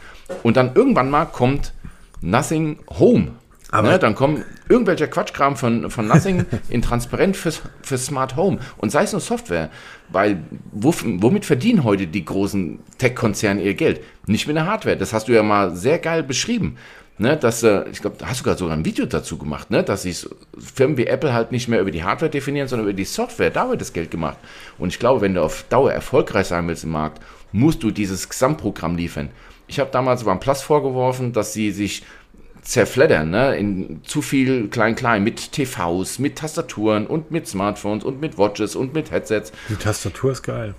Und dann irgendwann mal kommt Nothing Home. Aber- ne, dann kommen irgendwelcher Quatschkram von, von Nothing in transparent fürs, für Smart Home. Und sei es nur Software. Weil womit verdienen heute die großen Tech-Konzerne ihr Geld? Nicht mit der Hardware. Das hast du ja mal sehr geil beschrieben. Ne, dass, äh, ich glaube, da hast du gerade sogar ein Video dazu gemacht, ne, dass sich Firmen wie Apple halt nicht mehr über die Hardware definieren, sondern über die Software. Da wird das Geld gemacht. Und ich glaube, wenn du auf Dauer erfolgreich sein willst im Markt, musst du dieses Gesamtprogramm liefern. Ich habe damals OnePlus vorgeworfen, dass sie sich zerfleddern, ne, in zu viel klein-klein mit TVs, mit Tastaturen und mit Smartphones und mit Watches und mit Headsets. Die Tastatur ist geil.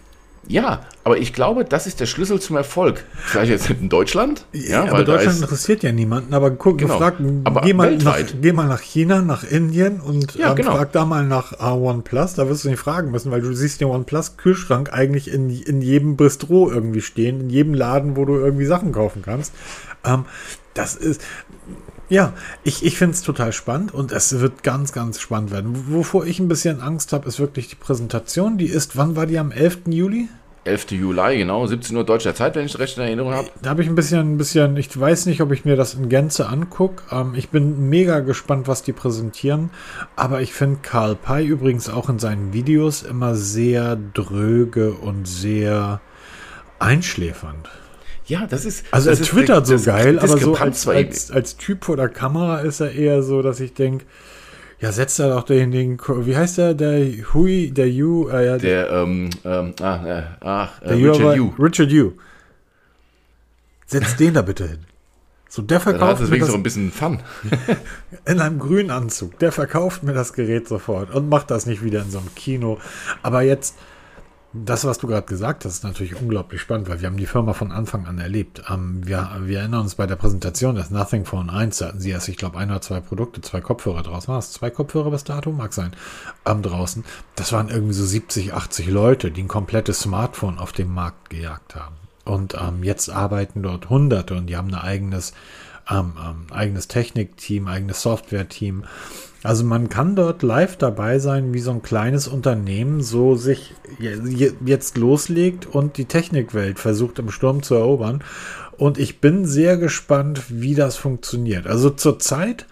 Ja, aber ich glaube, das ist der Schlüssel zum Erfolg. Vielleicht jetzt in Deutschland, ja, aber weil da Deutschland interessiert ja niemanden. Aber guck, Genau. frag, Aber geh, mal nach, geh mal nach China, nach Indien und Ja, ähm, genau. frag da mal nach äh, OnePlus. Da wirst du nicht fragen müssen, weil du siehst den OnePlus-Kühlschrank eigentlich in, in jedem Bistro irgendwie stehen, in jedem Laden, wo du irgendwie Sachen kaufen kannst. Ähm, das ist, ja, ich, ich finde es total spannend und es wird ganz, ganz spannend werden. Wovor ich ein bisschen Angst habe, ist wirklich die Präsentation. Die ist, wann war die am 11. Juli? 11. Juli, genau, 17 Uhr deutscher Zeit, wenn ich recht in Erinnerung habe. Da habe ich ein bisschen, ein bisschen, ich weiß nicht, ob ich mir das in Gänze angucke. Ähm, ich bin mega gespannt, was die präsentieren. Aber ich finde Karl Pei übrigens auch in seinen Videos immer sehr dröge und sehr einschläfernd. Ja, das ist. Also das er ist twittert so das geil, aber so als, als, als Typ vor der Kamera ist er eher so, dass ich denke, ja, setzt er doch den, den, wie heißt der, der Hui, der Yu, äh, ja, Der, ähm, ähm, ah, äh, ach, äh, Richard aber- Yu. Richard Yu. Setz den da bitte hin. So, der verkauft es mir das noch ein bisschen Fun. in einem grünen Anzug. Der verkauft mir das Gerät sofort und macht das nicht wieder in so einem Kino. Aber jetzt, das, was du gerade gesagt hast, ist natürlich unglaublich spannend, weil wir haben die Firma von Anfang an erlebt. Ähm, wir, wir erinnern uns bei der Präsentation des Nothing Phone 1, da hatten sie erst, ich glaube, ein oder zwei Produkte, zwei Kopfhörer draußen. War es zwei Kopfhörer bis dato? Mag sein. Ähm, draußen. Das waren irgendwie so 70, 80 Leute, die ein komplettes Smartphone auf dem Markt gejagt haben. Und ähm, jetzt arbeiten dort Hunderte und die haben ein eigenes, ähm, ähm, eigenes Technikteam, eigenes Software-Team. Also man kann dort live dabei sein, wie so ein kleines Unternehmen so sich jetzt loslegt und die Technikwelt versucht im Sturm zu erobern. Und ich bin sehr gespannt, wie das funktioniert. Also zurzeit,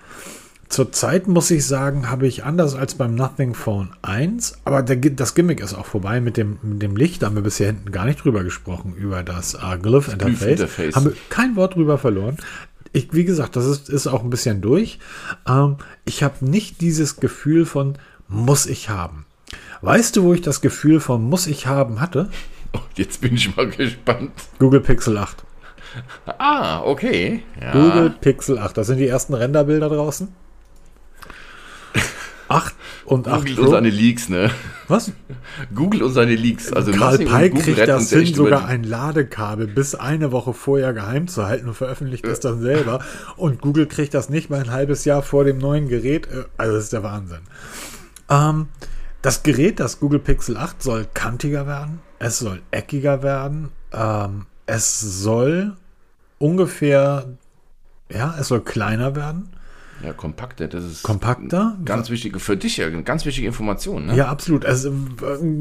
zurzeit muss ich sagen, habe ich anders als beim Nothing Phone 1, aber der, das Gimmick ist auch vorbei mit dem, mit dem Licht. Da haben wir bisher hinten gar nicht drüber gesprochen, über das uh, Glyph Interface. Interface. Haben wir kein Wort drüber verloren ich, wie gesagt, das ist, ist auch ein bisschen durch. Ähm, ich habe nicht dieses Gefühl von muss ich haben. Weißt du, wo ich das Gefühl von muss ich haben hatte? Oh, jetzt bin ich mal gespannt. Google Pixel 8. Ah, okay. Ja. Google Pixel 8. Das sind die ersten Renderbilder draußen. 8 und 8 Google Pro. und seine Leaks, ne? Was? Google und seine Leaks. Also Karl Pei kriegt das hin, sogar ein Ladekabel bis eine Woche vorher geheim zu halten und veröffentlicht es dann selber. Und Google kriegt das nicht mal ein halbes Jahr vor dem neuen Gerät. Äh, also das ist der Wahnsinn. Ähm, das Gerät, das Google Pixel 8, soll kantiger werden. Es soll eckiger werden. Ähm, es soll ungefähr, ja, es soll kleiner werden. Ja, kompakter, das ist kompakter. Ganz wichtige, für dich ja, ganz wichtige Information. Ne? Ja, absolut. Also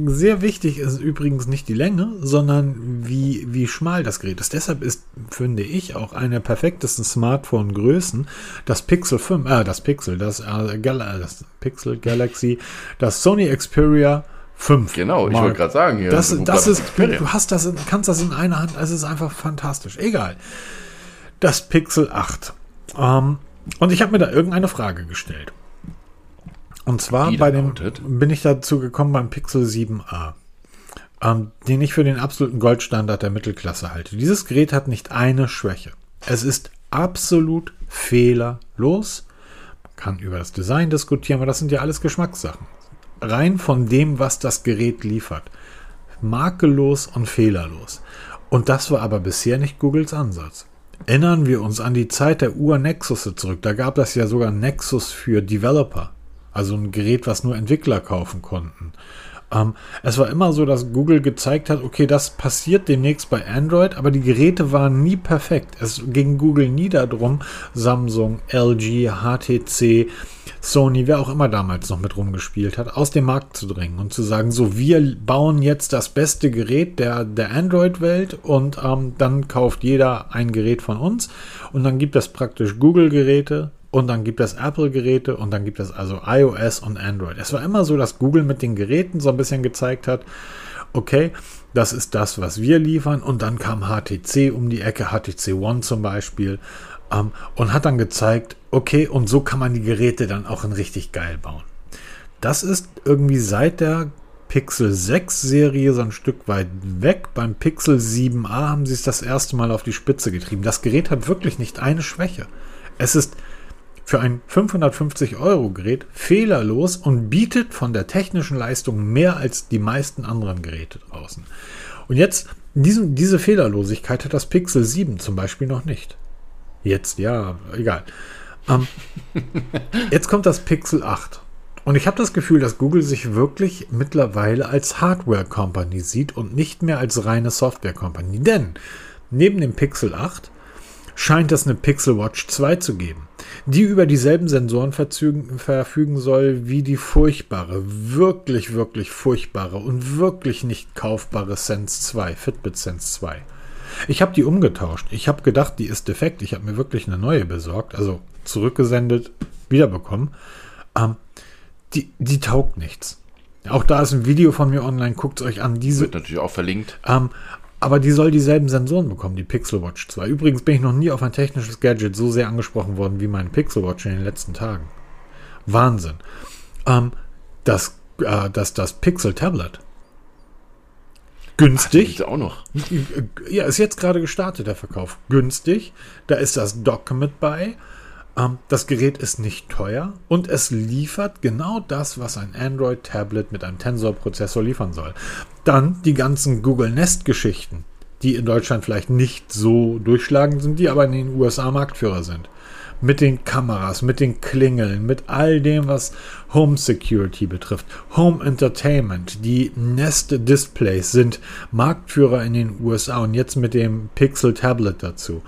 sehr wichtig ist übrigens nicht die Länge, sondern wie, wie schmal das Gerät ist. Deshalb ist, finde ich, auch eine der perfektesten Smartphone-Größen das Pixel 5, äh, das Pixel, das, äh, Gal das Pixel Galaxy, das Sony Xperia 5. Genau, ich wollte gerade sagen, hier, das, das ist, du hast das, in, kannst das in einer Hand, es ist einfach fantastisch. Egal. Das Pixel 8. Ähm, und ich habe mir da irgendeine Frage gestellt. Und zwar bei dem bin ich dazu gekommen beim Pixel 7a, ähm, den ich für den absoluten Goldstandard der Mittelklasse halte. Dieses Gerät hat nicht eine Schwäche. Es ist absolut fehlerlos. Man kann über das Design diskutieren, aber das sind ja alles Geschmackssachen. Rein von dem, was das Gerät liefert. Makellos und fehlerlos. Und das war aber bisher nicht Googles Ansatz. Erinnern wir uns an die Zeit der Ur-Nexus zurück. Da gab es ja sogar Nexus für Developer. Also ein Gerät, was nur Entwickler kaufen konnten. Ähm, es war immer so, dass Google gezeigt hat, okay, das passiert demnächst bei Android, aber die Geräte waren nie perfekt. Es ging Google nie darum, Samsung, LG, HTC, Sony, wer auch immer damals noch mit rumgespielt hat, aus dem Markt zu drängen und zu sagen, so, wir bauen jetzt das beste Gerät der, der Android-Welt und ähm, dann kauft jeder ein Gerät von uns und dann gibt es praktisch Google-Geräte, und dann gibt es Apple-Geräte und dann gibt es also iOS und Android. Es war immer so, dass Google mit den Geräten so ein bisschen gezeigt hat, okay, das ist das, was wir liefern. Und dann kam HTC um die Ecke, HTC One zum Beispiel, ähm, und hat dann gezeigt, okay, und so kann man die Geräte dann auch in richtig geil bauen. Das ist irgendwie seit der Pixel 6 Serie so ein Stück weit weg. Beim Pixel 7a haben sie es das erste Mal auf die Spitze getrieben. Das Gerät hat wirklich nicht eine Schwäche. Es ist für ein 550 Euro Gerät fehlerlos und bietet von der technischen Leistung mehr als die meisten anderen Geräte draußen. Und jetzt, diesen, diese Fehlerlosigkeit hat das Pixel 7 zum Beispiel noch nicht. Jetzt, ja, egal. Ähm, jetzt kommt das Pixel 8. Und ich habe das Gefühl, dass Google sich wirklich mittlerweile als Hardware-Company sieht und nicht mehr als reine Software-Company. Denn neben dem Pixel 8 scheint es eine Pixel Watch 2 zu geben, die über dieselben Sensoren verfügen soll wie die furchtbare, wirklich, wirklich furchtbare und wirklich nicht kaufbare Sense 2, Fitbit Sense 2. Ich habe die umgetauscht. Ich habe gedacht, die ist defekt. Ich habe mir wirklich eine neue besorgt, also zurückgesendet, wiederbekommen. Ähm, die, die taugt nichts. Auch da ist ein Video von mir online, guckt es euch an. Diese, Wird natürlich auch verlinkt. Ähm, aber die soll dieselben Sensoren bekommen, die Pixel Watch 2. Übrigens bin ich noch nie auf ein technisches Gadget so sehr angesprochen worden wie mein Pixel Watch in den letzten Tagen. Wahnsinn. Ähm, das, äh, das, das Pixel Tablet. Günstig. Ach, auch noch. Ja, ist jetzt gerade gestartet, der Verkauf. Günstig. Da ist das Dock mit bei. Ähm, das Gerät ist nicht teuer und es liefert genau das, was ein Android-Tablet mit einem Tensor-Prozessor liefern soll. Dann die ganzen Google Nest-Geschichten, die in Deutschland vielleicht nicht so durchschlagend sind, die aber in den USA Marktführer sind. Mit den Kameras, mit den Klingeln, mit all dem, was Home Security betrifft. Home Entertainment, die Nest Displays sind Marktführer in den USA und jetzt mit dem Pixel Tablet dazu.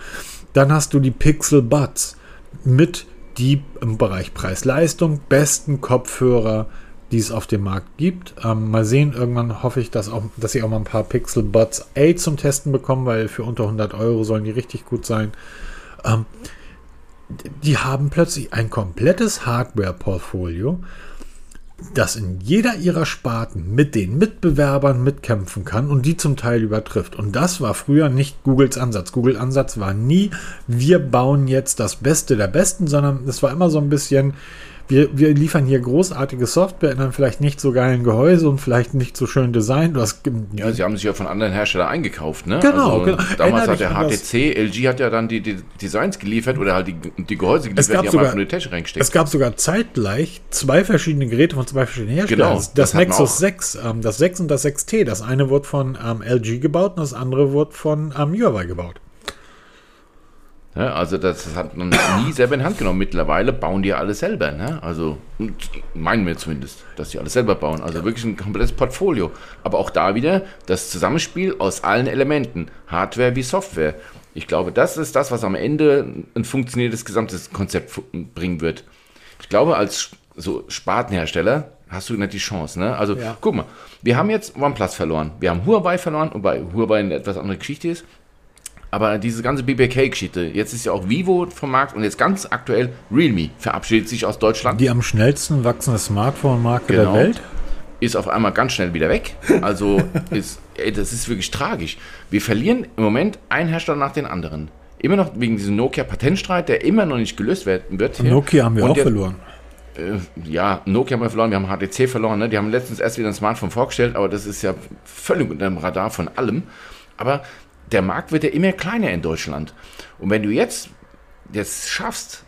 Dann hast du die Pixel Buds mit die im Bereich Preis-Leistung besten Kopfhörer, die es auf dem Markt gibt. Ähm, mal sehen, irgendwann hoffe ich, dass, auch, dass ich auch mal ein paar Pixel Buds A zum Testen bekomme, weil für unter 100 Euro sollen die richtig gut sein. Ähm, die haben plötzlich ein komplettes Hardware-Portfolio, das in jeder ihrer Sparten mit den Mitbewerbern mitkämpfen kann und die zum Teil übertrifft. Und das war früher nicht Googles Ansatz. Google Ansatz war nie, wir bauen jetzt das Beste der Besten, sondern es war immer so ein bisschen, wir, wir liefern hier großartige Software in einem vielleicht nicht so geilen Gehäuse und vielleicht nicht so schön Design. Du hast, ja, sie haben sich ja von anderen Herstellern eingekauft, ne? Genau, also, genau. Damals hat der HTC, LG hat ja dann die, die, Designs geliefert oder halt die, die Gehäuse geliefert, die sogar, haben einfach Tasche reingesteckt. Es gab sogar zeitgleich zwei verschiedene Geräte von zwei verschiedenen Herstellern. Genau, das, das Nexus 6, ähm, das 6 und das 6T. Das eine wurde von ähm, LG gebaut und das andere wurde von ähm, Huawei gebaut. Ja, also das hat man nie selber in Hand genommen. Mittlerweile bauen die alles selber. Ne? Also meinen wir zumindest, dass die alles selber bauen. Also wirklich ein komplettes Portfolio. Aber auch da wieder das Zusammenspiel aus allen Elementen, Hardware wie Software. Ich glaube, das ist das, was am Ende ein funktionierendes gesamtes Konzept bringen wird. Ich glaube, als so Spartenhersteller hast du nicht die Chance. Ne? Also ja. guck mal, wir haben jetzt OnePlus verloren, wir haben Huawei verloren, wobei Huawei eine etwas andere Geschichte ist. Aber diese ganze BBK-Geschichte, jetzt ist ja auch Vivo vom Markt und jetzt ganz aktuell Realme verabschiedet sich aus Deutschland. Die am schnellsten wachsende Smartphone-Marke genau. der Welt. Ist auf einmal ganz schnell wieder weg. Also ist, ey, das ist wirklich tragisch. Wir verlieren im Moment einen Hersteller nach den anderen. Immer noch wegen diesem Nokia-Patentstreit, der immer noch nicht gelöst werden wird. Nokia haben wir und auch der, verloren. Äh, ja, Nokia haben wir verloren, wir haben HTC verloren. Ne? Die haben letztens erst wieder ein Smartphone vorgestellt, aber das ist ja völlig unter dem Radar von allem. Aber der Markt wird ja immer kleiner in Deutschland. Und wenn du jetzt, jetzt schaffst,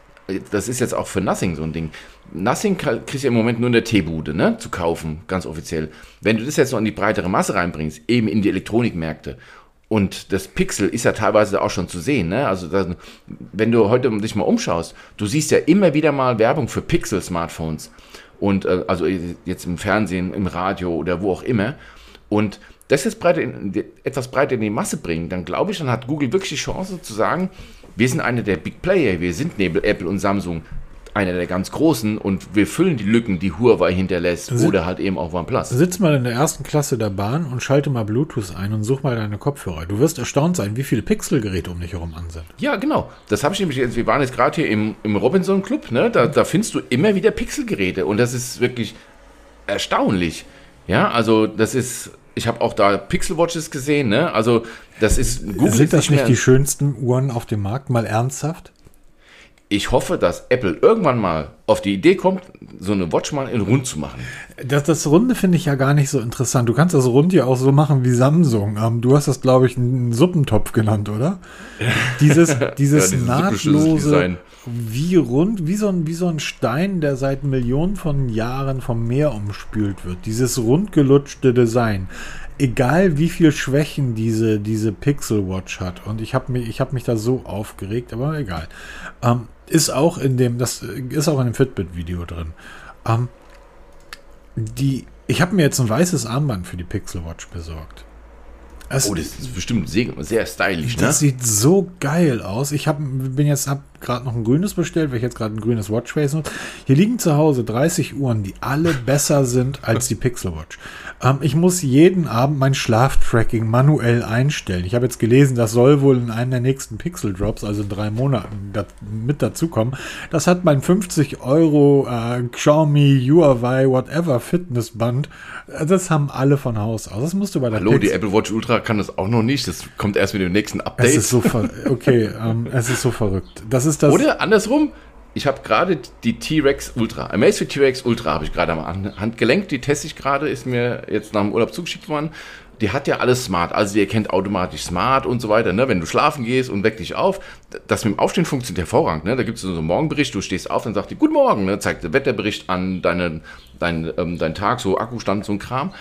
das ist jetzt auch für Nothing so ein Ding. Nothing kriegst du im Moment nur in der Teebude, ne, zu kaufen, ganz offiziell. Wenn du das jetzt noch in die breitere Masse reinbringst, eben in die Elektronikmärkte, und das Pixel ist ja teilweise auch schon zu sehen, ne? Also das, wenn du heute dich mal umschaust, du siehst ja immer wieder mal Werbung für Pixel-Smartphones und äh, also jetzt im Fernsehen, im Radio oder wo auch immer. Und das jetzt breiter in, etwas breiter in die Masse bringen, dann glaube ich, dann hat Google wirklich die Chance zu sagen, wir sind einer der Big Player, wir sind neben Apple und Samsung einer der ganz großen und wir füllen die Lücken, die Huawei hinterlässt Sit oder halt eben auch OnePlus. Sitz mal in der ersten Klasse der Bahn und schalte mal Bluetooth ein und such mal deine Kopfhörer. Du wirst erstaunt sein, wie viele Pixelgeräte um dich herum an sind. Ja, genau. Das habe ich nämlich jetzt, wir waren jetzt gerade hier im, im Robinson Club, ne? da, da findest du immer wieder Pixelgeräte und das ist wirklich erstaunlich. Ja, also das ist ich habe auch da Pixel Watches gesehen, ne? Also das ist Google Sind das nicht, nicht die schönsten Uhren auf dem Markt? Mal ernsthaft? Ich hoffe, dass Apple irgendwann mal auf die Idee kommt, so eine Watch mal in rund zu machen. Das, das Runde finde ich ja gar nicht so interessant. Du kannst das Rund ja auch so machen wie Samsung. Ähm, du hast das, glaube ich, einen Suppentopf genannt, oder? Dieses, dieses ja, nahtlose, wie rund, wie so, ein, wie so ein Stein, der seit Millionen von Jahren vom Meer umspült wird. Dieses rundgelutschte Design egal wie viel Schwächen diese, diese Pixel Watch hat. Und ich habe mich, hab mich da so aufgeregt, aber egal. Ähm, ist auch in dem, das ist auch in dem Fitbit-Video drin. Ähm, die, ich habe mir jetzt ein weißes Armband für die Pixel Watch besorgt. Es, oh, das ist bestimmt sehr, sehr stylisch, ne? Das sieht so geil aus. Ich hab, bin jetzt, habe gerade noch ein grünes bestellt, weil ich jetzt gerade ein grünes Watchface nutze. Hier liegen zu Hause 30 Uhren, die alle besser sind als die Pixel Watch. Ähm, ich muss jeden Abend mein Schlaftracking manuell einstellen. Ich habe jetzt gelesen, das soll wohl in einem der nächsten Pixel Drops, also in drei Monaten, dat, mit dazukommen. Das hat mein 50 Euro äh, Xiaomi, Huawei, whatever Fitnessband. Äh, das haben alle von Haus aus. Das musst du bei der Hallo, Pixel die Apple Watch Ultra kann das auch noch nicht. Das kommt erst mit dem nächsten Update. Es ist so okay, ähm, es ist so verrückt. Das ist das. Oder andersrum, ich habe gerade die T-Rex Ultra, Amazfit T-Rex Ultra habe ich gerade am Handgelenk, die teste ich gerade, ist mir jetzt nach dem Urlaub zugeschickt worden. die hat ja alles smart. Also die erkennt automatisch smart und so weiter. Ne? Wenn du schlafen gehst und weck dich auf, das mit dem Aufstehen funktioniert hervorragend. Ne? Da gibt es so einen Morgenbericht, du stehst auf, dann sagt die Guten Morgen, ne? zeigt der Wetterbericht an, deine, dein, ähm, dein Tag, so Akkustand, so ein Kram.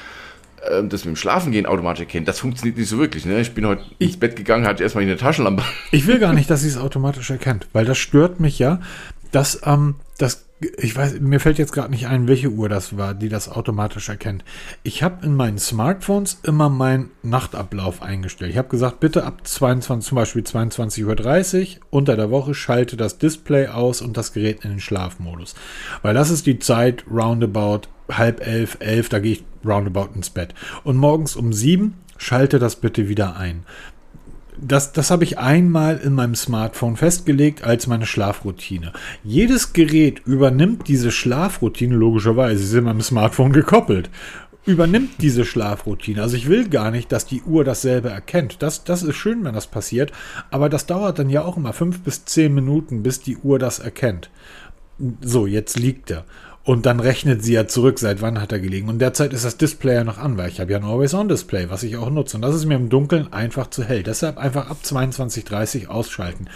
Ähm, das mit dem Schlafengehen automatisch erkennt, das funktioniert nicht so wirklich. Ne? Ich bin heute ich, ins Bett gegangen, hatte erstmal eine Taschenlampe. Ich will gar nicht, dass sie es automatisch erkennt, weil das stört mich ja, dass ähm, das ich weiß, mir fällt jetzt gerade nicht ein, welche Uhr das war, die das automatisch erkennt. Ich habe in meinen Smartphones immer meinen Nachtablauf eingestellt. Ich habe gesagt, bitte ab 22, zum Beispiel 22.30 Uhr unter der Woche schalte das Display aus und das Gerät in den Schlafmodus. Weil das ist die Zeit roundabout halb elf, elf, da gehe ich roundabout ins Bett. Und morgens um sieben schalte das bitte wieder ein das, das habe ich einmal in meinem Smartphone festgelegt als meine Schlafroutine. Jedes Gerät übernimmt diese Schlafroutine, logischerweise, sie in meinem Smartphone gekoppelt, übernimmt diese Schlafroutine. Also ich will gar nicht, dass die Uhr dasselbe erkennt. Das, das ist schön, wenn das passiert, aber das dauert dann ja auch immer fünf bis zehn Minuten, bis die Uhr das erkennt. So, jetzt liegt er. Und dann rechnet sie ja zurück, seit wann hat er gelegen. Und derzeit ist das Display ja noch an, weil ich habe ja ein Always-On-Display, was ich auch nutze. Und das ist mir im Dunkeln einfach zu hell. Deshalb einfach ab 22.30 ausschalten.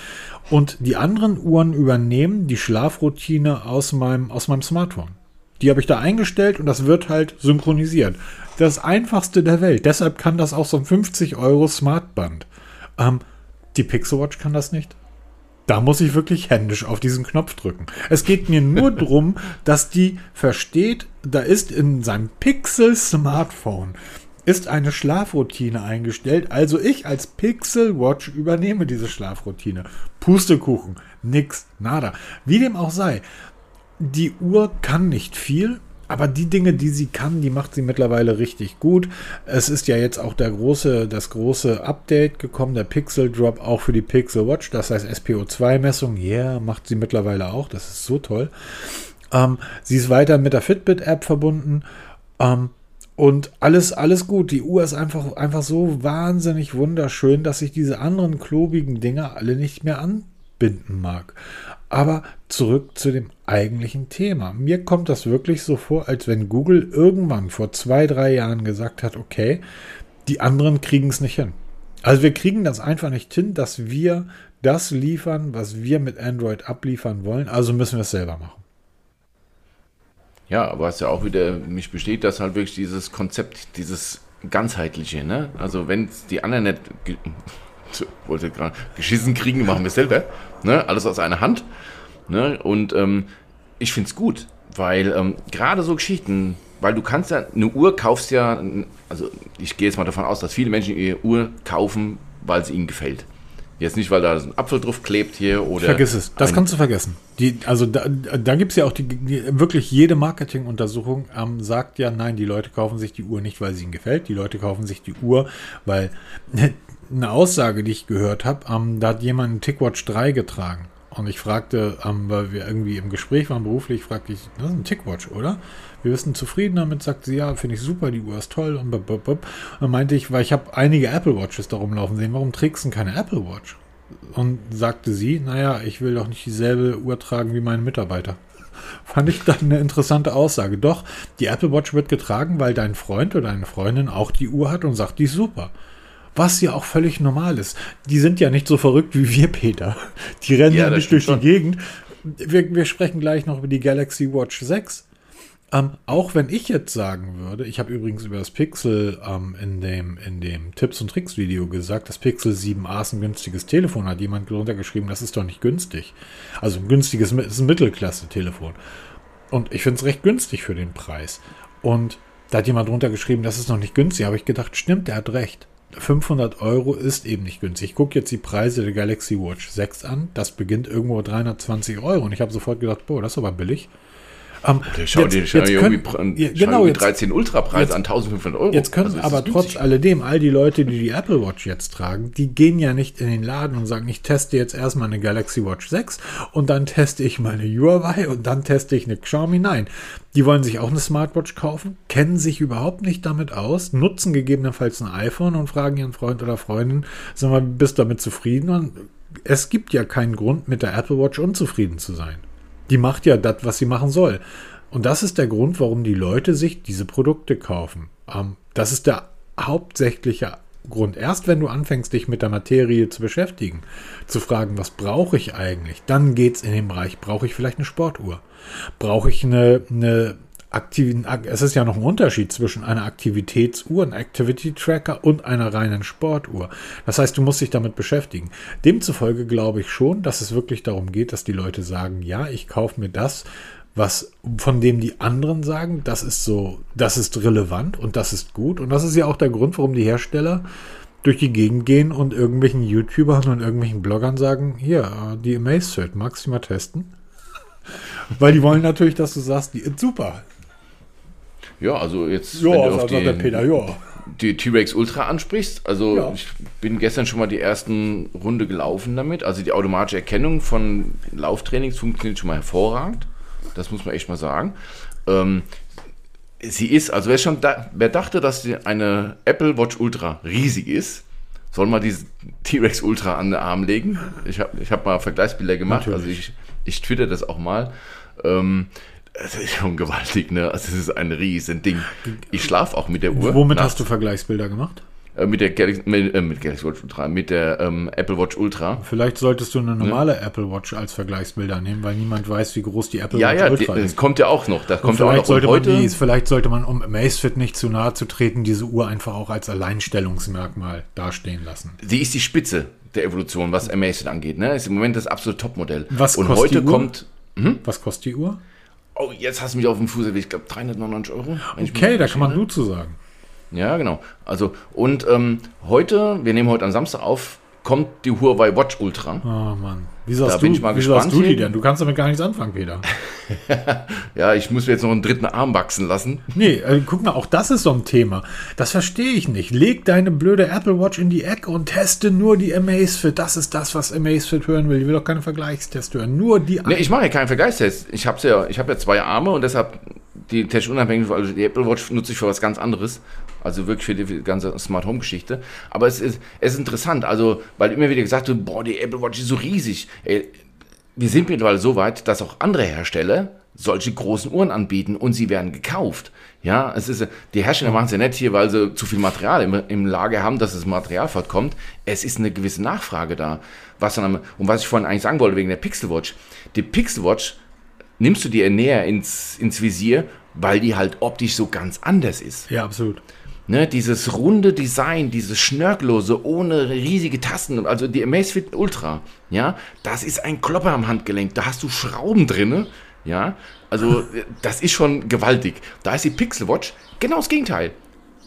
Und die anderen Uhren übernehmen die Schlafroutine aus meinem, aus meinem Smartphone. Die habe ich da eingestellt und das wird halt synchronisiert. Das einfachste der Welt. Deshalb kann das auch so ein 50 Euro Smartband. Ähm, die Pixel Watch kann das nicht. Da muss ich wirklich händisch auf diesen Knopf drücken. Es geht mir nur darum, dass die versteht, da ist in seinem Pixel-Smartphone ist eine Schlafroutine eingestellt. Also ich als Pixel Watch übernehme diese Schlafroutine. Pustekuchen, nix, nada. Wie dem auch sei. Die Uhr kann nicht viel, aber die Dinge, die sie kann, die macht sie mittlerweile richtig gut. Es ist ja jetzt auch der große, das große Update gekommen, der Pixel Drop auch für die Pixel Watch. Das heißt SPO2-Messung, yeah, macht sie mittlerweile auch. Das ist so toll. Ähm, sie ist weiter mit der Fitbit-App verbunden. Ähm, und alles, alles gut. Die Uhr ist einfach, einfach so wahnsinnig wunderschön, dass ich diese anderen klobigen Dinge alle nicht mehr anbinden mag. Aber zurück zu dem eigentlichen Thema. Mir kommt das wirklich so vor, als wenn Google irgendwann vor zwei, drei Jahren gesagt hat, okay, die anderen kriegen es nicht hin. Also wir kriegen das einfach nicht hin, dass wir das liefern, was wir mit Android abliefern wollen. Also müssen wir es selber machen. Ja, aber was ja auch wieder mich besteht, dass halt wirklich dieses Konzept, dieses ganzheitliche, ne? Also wenn die anderen nicht wollte gerade geschissen kriegen, machen wir selber. Ne? Alles aus einer Hand. Ne? Und ähm, ich finde es gut, weil ähm, gerade so Geschichten, weil du kannst ja, eine Uhr kaufst ja, also ich gehe jetzt mal davon aus, dass viele Menschen ihre Uhr kaufen, weil sie ihnen gefällt. Jetzt nicht, weil da ein Apfel drauf klebt hier oder. Vergiss es, das kannst du vergessen. Die, also da, da gibt es ja auch die, die, wirklich jede Marketinguntersuchung ähm, sagt ja, nein, die Leute kaufen sich die Uhr nicht, weil sie ihnen gefällt. Die Leute kaufen sich die Uhr, weil eine Aussage, die ich gehört habe, ähm, da hat jemand einen Tickwatch 3 getragen. Und ich fragte, ähm, weil wir irgendwie im Gespräch waren beruflich, fragte ich, das ist ein Tickwatch, oder? Wir wissen zufrieden damit, sagte sie, ja, finde ich super, die Uhr ist toll und bop, Und dann meinte ich, weil ich habe einige Apple Watches da rumlaufen sehen, warum trägst du keine Apple Watch? Und sagte sie, naja, ich will doch nicht dieselbe Uhr tragen wie meine Mitarbeiter. Fand ich dann eine interessante Aussage. Doch, die Apple Watch wird getragen, weil dein Freund oder deine Freundin auch die Uhr hat und sagt, die ist super. Was ja auch völlig normal ist. Die sind ja nicht so verrückt wie wir, Peter. Die rennen ja, nicht durch schon. die Gegend. Wir, wir, sprechen gleich noch über die Galaxy Watch 6. Ähm, auch wenn ich jetzt sagen würde, ich habe übrigens über das Pixel ähm, in, dem, in dem Tipps und Tricks Video gesagt, das Pixel 7a ist ein günstiges Telefon, hat jemand drunter geschrieben, das ist doch nicht günstig. Also ein günstiges, ist ein Mittelklasse-Telefon. Und ich finde es recht günstig für den Preis. Und da hat jemand drunter geschrieben, das ist noch nicht günstig. Habe ich gedacht, stimmt, der hat recht. 500 Euro ist eben nicht günstig. Ich gucke jetzt die Preise der Galaxy Watch 6 an. Das beginnt irgendwo 320 Euro. Und ich habe sofort gedacht, boah, das ist aber billig. Ähm, schau jetzt, dir jetzt können, irgendwie, ja, genau, jetzt, 13 Ultra Preis an 1500 Euro. Jetzt können also aber trotz alledem all die Leute, die die Apple Watch jetzt tragen, die gehen ja nicht in den Laden und sagen, ich teste jetzt erstmal eine Galaxy Watch 6 und dann teste ich meine Huawei und dann teste ich eine Xiaomi. Nein, die wollen sich auch eine Smartwatch kaufen, kennen sich überhaupt nicht damit aus, nutzen gegebenenfalls ein iPhone und fragen ihren Freund oder Freundin, sag mal, bist du damit zufrieden? Und es gibt ja keinen Grund, mit der Apple Watch unzufrieden zu sein. Die macht ja das, was sie machen soll. Und das ist der Grund, warum die Leute sich diese Produkte kaufen. Ähm, das ist der hauptsächlicher Grund. Erst wenn du anfängst, dich mit der Materie zu beschäftigen, zu fragen, was brauche ich eigentlich, dann geht es in den Bereich, brauche ich vielleicht eine Sportuhr? Brauche ich eine, eine aktiven, es ist ja noch ein Unterschied zwischen einer Aktivitätsuhr, einem Activity Tracker und einer reinen Sportuhr. Das heißt, du musst dich damit beschäftigen. Demzufolge glaube ich schon, dass es wirklich darum geht, dass die Leute sagen, ja, ich kaufe mir das, was von dem die anderen sagen, das ist so, das ist relevant und das ist gut. Und das ist ja auch der Grund, warum die Hersteller durch die Gegend gehen und irgendwelchen YouTubern und irgendwelchen Bloggern sagen, hier, die Amazfit, magst du mal testen? Weil die wollen natürlich, dass du sagst, die ist super. Ja, also jetzt, Ja, wenn du also auf die, der Peter, ja. die T-Rex Ultra ansprichst, also Ja. ich bin gestern schon mal die ersten Runde gelaufen damit. Also die automatische Erkennung von Lauftrainings funktioniert schon mal hervorragend. Das muss man echt mal sagen. Ähm, sie ist, also wer schon da, wer dachte, dass eine Apple Watch Ultra riesig ist, soll mal diesen T-Rex Ultra an den Arm legen. Ich habe ich hab mal Vergleichsbilder gemacht, also ich, ich twitter das auch mal. Ähm, das ist schon gewaltig, ne? Also es ist ein riesen Ding. Ich schlafe auch mit der Uhr. Womit nachts. hast du Vergleichsbilder gemacht? Äh, mit der Galaxy, mit, äh, mit Galaxy Watch Ultra, mit der ähm, Apple Watch Ultra. Vielleicht solltest du eine normale Apple Watch als Vergleichsbilder nehmen, weil niemand weiß, wie groß die Apple Ja, Watch ja, die, Ultra das ist. kommt ja auch noch. Das kommt ja auch vielleicht, noch. sollte Und man heute, die, vielleicht sollte man, um Amazfit nicht zu nahe zu treten, diese Uhr einfach auch als Alleinstellungsmerkmal dastehen lassen. sie ist die Spitze der Evolution, was Amazfit angeht. Ne? Ist im Moment das absolute Topmodell. Was Und kostet heute die Uhr? kommt. Was kostet die Uhr? Oh, jetzt hast du mich auf dem Fuß erwischt. Ich glaube 399 Euro. Okay, da kann man du zu sagen. Ja, genau. Also, und ähm, heute, wir nehmen heute am Samstag auf, kommt die Huawei Watch Ultra. Oh Mann. Wieso Da hast bin du, ich mal hast gespannt du die denn? Du kannst damit gar nichts anfangen, Peter. Ja, ich muss mir jetzt noch einen dritten Arm wachsen lassen. Nee, äh, guck mal, auch das ist so ein Thema. Das verstehe ich nicht. Leg deine blöde Apple Watch in die Ecke und teste nur die Amazfit. Das ist das, was Amazfit hören will. Die will doch keine Vergleichstests hören. Nur die Nee, ich mache ja keinen Vergleichstest. Ich habe ja, ich habe ja zwei Arme und deshalb die technisch unabhängig, also die Apple Watch nutze ich für was ganz anderes. Also wirklich für die, ganze Smart Home Geschichte. Aber es ist, es ist interessant, also, weil immer wieder gesagt wird, boah, die Apple Watch ist so riesig. Ey, wir sind mittlerweile so weit, dass auch andere Hersteller solche großen Uhren anbieten und sie werden gekauft. Ja, es ist, die Hersteller machen es ja nicht hier, weil sie zu viel Material im, im Lager haben, dass das Material fortkommt. Es ist eine gewisse Nachfrage da. Was dann, und was ich vorhin eigentlich sagen wollte wegen der Pixel Watch. Die Pixel Watch nimmst du dir näher ins, ins Visier, weil die halt optisch so ganz anders ist. Ja, absolut. Ne, dieses runde Design, dieses Schnörkellose, ohne riesige Tasten, also die Amazfit Ultra, ja, das ist ein Klopper am Handgelenk, da hast du Schrauben drinne, ja, also das ist schon gewaltig. Da ist die Pixel Watch genau das Gegenteil.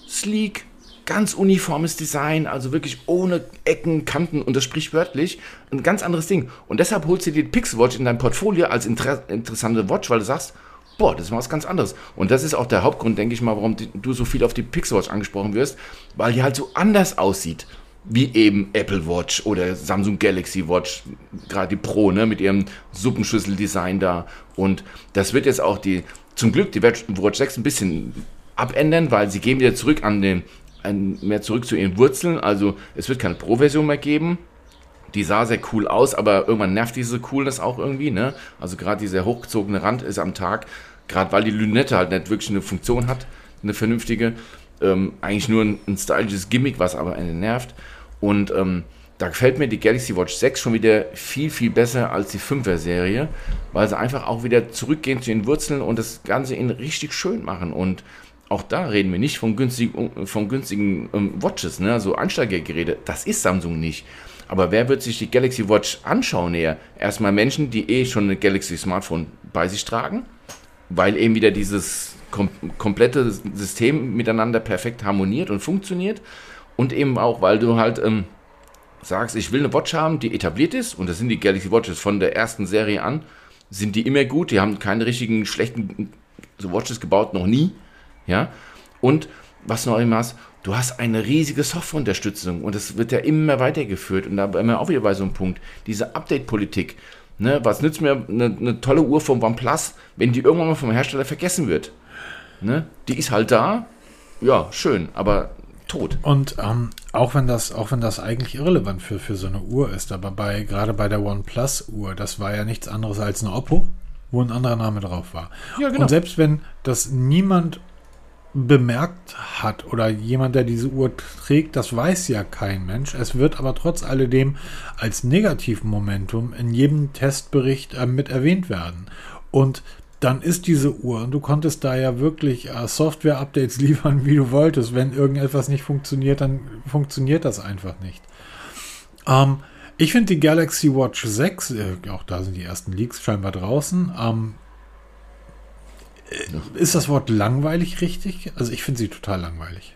Sleek, ganz uniformes Design, also wirklich ohne Ecken, Kanten und das sprichwörtlich ein ganz anderes Ding. Und deshalb holst du dir die Pixel Watch in dein Portfolio als inter interessante Watch, weil du sagst, boah, das ist mal was ganz anderes. Und das ist auch der Hauptgrund, denke ich mal, warum du so viel auf die Pixel Watch angesprochen wirst, weil die halt so anders aussieht. Wie eben Apple Watch oder Samsung Galaxy Watch, gerade die Pro, ne, mit ihrem Suppenschüssel-Design da. Und das wird jetzt auch die, zum Glück, die Watch 6 ein bisschen abändern, weil sie gehen wieder zurück an den, an, mehr zurück zu ihren Wurzeln. Also es wird keine Pro-Version mehr geben. Die sah sehr cool aus, aber irgendwann nervt diese Coolness auch irgendwie, ne? Also gerade dieser hochgezogene Rand ist am Tag, gerade weil die Lünette halt nicht wirklich eine Funktion hat, eine vernünftige, ähm, eigentlich nur ein, ein stylisches Gimmick, was aber einen nervt. Und ähm, da gefällt mir die Galaxy Watch 6 schon wieder viel, viel besser als die 5er Serie, weil sie einfach auch wieder zurückgehen zu den Wurzeln und das Ganze in richtig schön machen. Und auch da reden wir nicht von, günstig, von günstigen ähm, Watches, ne? so Einsteigergeräte. Das ist Samsung nicht. Aber wer wird sich die Galaxy Watch anschauen näher? Erstmal Menschen, die eh schon eine Galaxy Smartphone bei sich tragen, weil eben wieder dieses kom komplette System miteinander perfekt harmoniert und funktioniert. Und eben auch, weil du halt ähm, sagst, ich will eine Watch haben, die etabliert ist, und das sind die Galaxy Watches von der ersten Serie an, sind die immer gut, die haben keine richtigen schlechten so Watches gebaut, noch nie. Ja. Und was noch immer hast, du hast eine riesige Softwareunterstützung und das wird ja immer weitergeführt. Und da sind wir auch wieder bei so einem Punkt. Diese Update-Politik. Ne, was nützt mir eine, eine tolle Uhr vom OnePlus, wenn die irgendwann mal vom Hersteller vergessen wird? Ne? Die ist halt da, ja, schön, aber tot. Und ähm, auch wenn das, auch wenn das eigentlich irrelevant für, für so eine Uhr ist, aber bei gerade bei der OnePlus-Uhr, das war ja nichts anderes als eine Oppo, wo ein anderer Name drauf war. Ja, genau. Und selbst wenn das niemand bemerkt hat oder jemand, der diese Uhr trägt, das weiß ja kein Mensch. Es wird aber trotz alledem als Negativmomentum in jedem Testbericht äh, mit erwähnt werden. Und dann ist diese Uhr und du konntest da ja wirklich äh, Software-Updates liefern, wie du wolltest. Wenn irgendetwas nicht funktioniert, dann funktioniert das einfach nicht. Ähm, ich finde die Galaxy Watch 6, äh, auch da sind die ersten Leaks scheinbar draußen, ähm, ist das Wort langweilig richtig? Also ich finde sie total langweilig.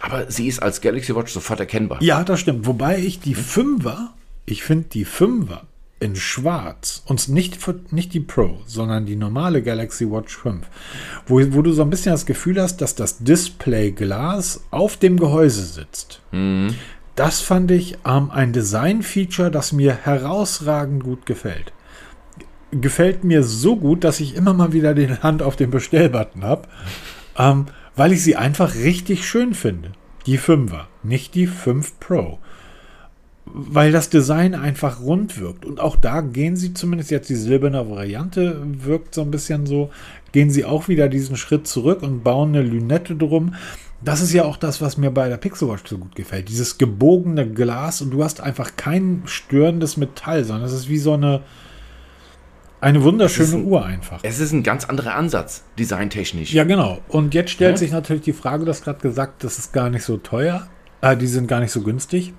Aber sie ist als Galaxy Watch sofort erkennbar. Ja, das stimmt. Wobei ich die Fünfer, ich finde die Fünfer in schwarz und nicht, nicht die Pro, sondern die normale Galaxy Watch 5, wo, wo du so ein bisschen das Gefühl hast, dass das Displayglas auf dem Gehäuse sitzt. Mhm. Das fand ich ähm, ein Design-Feature, das mir herausragend gut gefällt gefällt mir so gut, dass ich immer mal wieder die Hand auf den Bestellbutton habe, ähm, weil ich sie einfach richtig schön finde. Die 5er, nicht die 5 Pro. Weil das Design einfach rund wirkt. Und auch da gehen sie zumindest jetzt die silberne Variante, wirkt so ein bisschen so, gehen sie auch wieder diesen Schritt zurück und bauen eine Lünette drum. Das ist ja auch das, was mir bei der Pixel Watch so gut gefällt. Dieses gebogene Glas und du hast einfach kein störendes Metall, sondern es ist wie so eine, eine wunderschöne ein, Uhr einfach. Es ist ein ganz anderer Ansatz, designtechnisch. Ja, genau. Und jetzt stellt ja. sich natürlich die Frage, du hast gerade gesagt, das ist gar nicht so teuer. Äh, die sind gar nicht so günstig.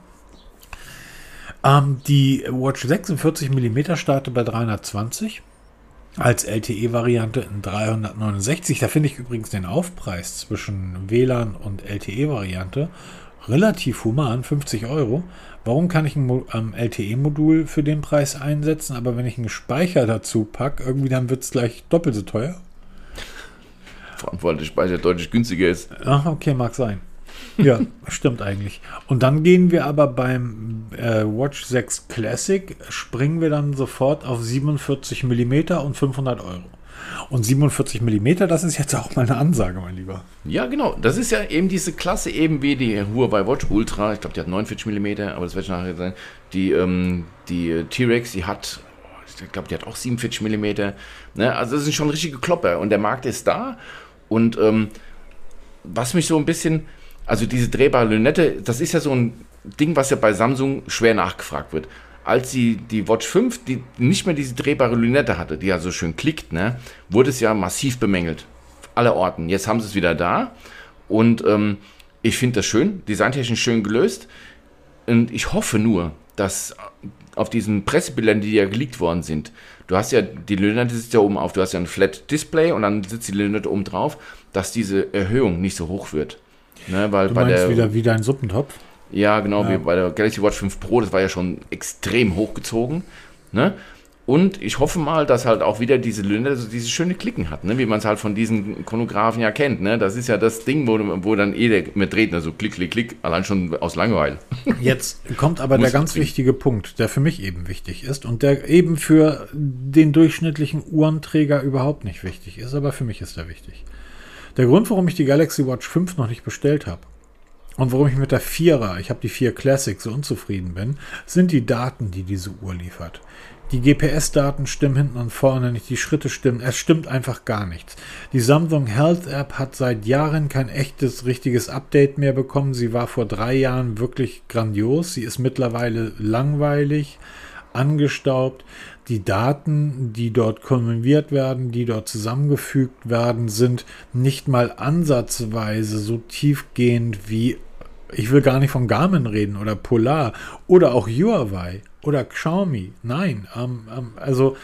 Ähm, die Watch 46 mm startet bei 320 als LTE-Variante in 369. Da finde ich übrigens den Aufpreis zwischen WLAN und LTE-Variante relativ human, 50 Euro. Warum kann ich ein ähm, LTE-Modul für den Preis einsetzen, aber wenn ich einen Speicher dazu packe, irgendwie dann wird es gleich doppelt so teuer? Vor allem, weil der Speicher deutlich günstiger ist. Ach, okay, mag sein. Ja, stimmt eigentlich. Und dann gehen wir aber beim äh, Watch 6 Classic, springen wir dann sofort auf 47 mm und 500 Euro. Und 47 mm, das ist jetzt auch mal eine Ansage, mein Lieber. Ja, genau. Das ist ja eben diese Klasse, eben wie die Huawei Watch Ultra. Ich glaube, die hat 49 mm, aber das wird nachher sein. Die, ähm, die T-Rex, die hat, ich glaube, die hat auch 47 mm. Ne? Also, das sind schon richtige Klopper. Und der Markt ist da. Und ähm, was mich so ein bisschen, also diese drehbare Lünette, das ist ja so ein Ding, was ja bei Samsung schwer nachgefragt wird als sie die Watch 5, die nicht mehr diese drehbare Lünette hatte, die ja so schön klickt, ne, wurde es ja massiv bemängelt. Alle Orten. Jetzt haben sie es wieder da und ähm, ich finde das schön, designtechnisch schön gelöst. Und ich hoffe nur, dass auf diesen Pressebildern, die ja geleakt worden sind, du hast ja, die Lünette sitzt ja oben auf, du hast ja ein Flat Display und dann sitzt die Lünette oben drauf, dass diese Erhöhung nicht so hoch wird. Ne, weil du bei der, wieder wie dein Suppentopf? Ja, genau, ja. wie bei der Galaxy Watch 5 Pro, das war ja schon extrem hochgezogen. Ne? Und ich hoffe mal, dass halt auch wieder diese Lünne, also diese schöne Klicken hat, ne? wie man es halt von diesen Chronographen ja kennt. Ne? Das ist ja das Ding, wo, wo dann eh der mit dreht, ne? so klick, klick, klick, allein schon aus Langeweile. Jetzt kommt aber der ganz wichtige Punkt, der für mich eben wichtig ist und der eben für den durchschnittlichen Uhrenträger überhaupt nicht wichtig ist, aber für mich ist er wichtig. Der Grund, warum ich die Galaxy Watch 5 noch nicht bestellt habe, und warum ich mit der Vierer, ich habe die 4 Classic, so unzufrieden bin, sind die Daten, die diese Uhr liefert. Die GPS-Daten stimmen hinten und vorne nicht, die Schritte stimmen, es stimmt einfach gar nichts. Die Samsung Health App hat seit Jahren kein echtes, richtiges Update mehr bekommen. Sie war vor drei Jahren wirklich grandios. Sie ist mittlerweile langweilig, angestaubt. Die Daten, die dort konsumiert werden, die dort zusammengefügt werden, sind nicht mal ansatzweise so tiefgehend wie ich will gar nicht von Garmin reden oder Polar oder auch Huawei oder Xiaomi. Nein, ähm, ähm, also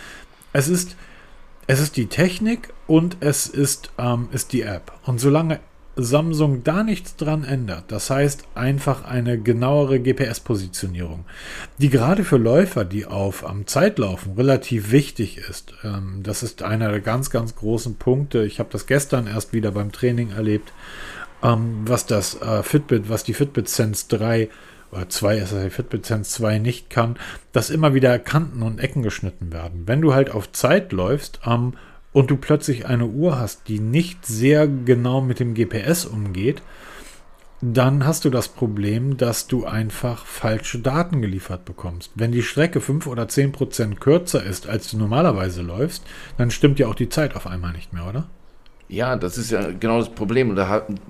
es ist, es ist die Technik und es ist, ähm, ist die App. Und solange Samsung da nichts dran ändert, das heißt einfach eine genauere GPS-Positionierung, die gerade für Läufer, die auf am Zeitlaufen relativ wichtig ist. Ähm, das ist einer der ganz, ganz großen Punkte. Ich habe das gestern erst wieder beim Training erlebt ähm, was das äh, Fitbit, was die Fitbit Sense 3 oder 2 ist die Fitbit Sense 2 nicht kann, dass immer wieder Kanten und Ecken geschnitten werden. Wenn du halt auf Zeit läufst ähm, und du plötzlich eine Uhr hast, die nicht sehr genau mit dem GPS umgeht, dann hast du das Problem, dass du einfach falsche Daten geliefert bekommst. Wenn die Strecke 5 oder 10 Prozent kürzer ist, als du normalerweise läufst, dann stimmt ja auch die Zeit auf einmal nicht mehr, oder? Ja, das ist ja genau das Problem. Und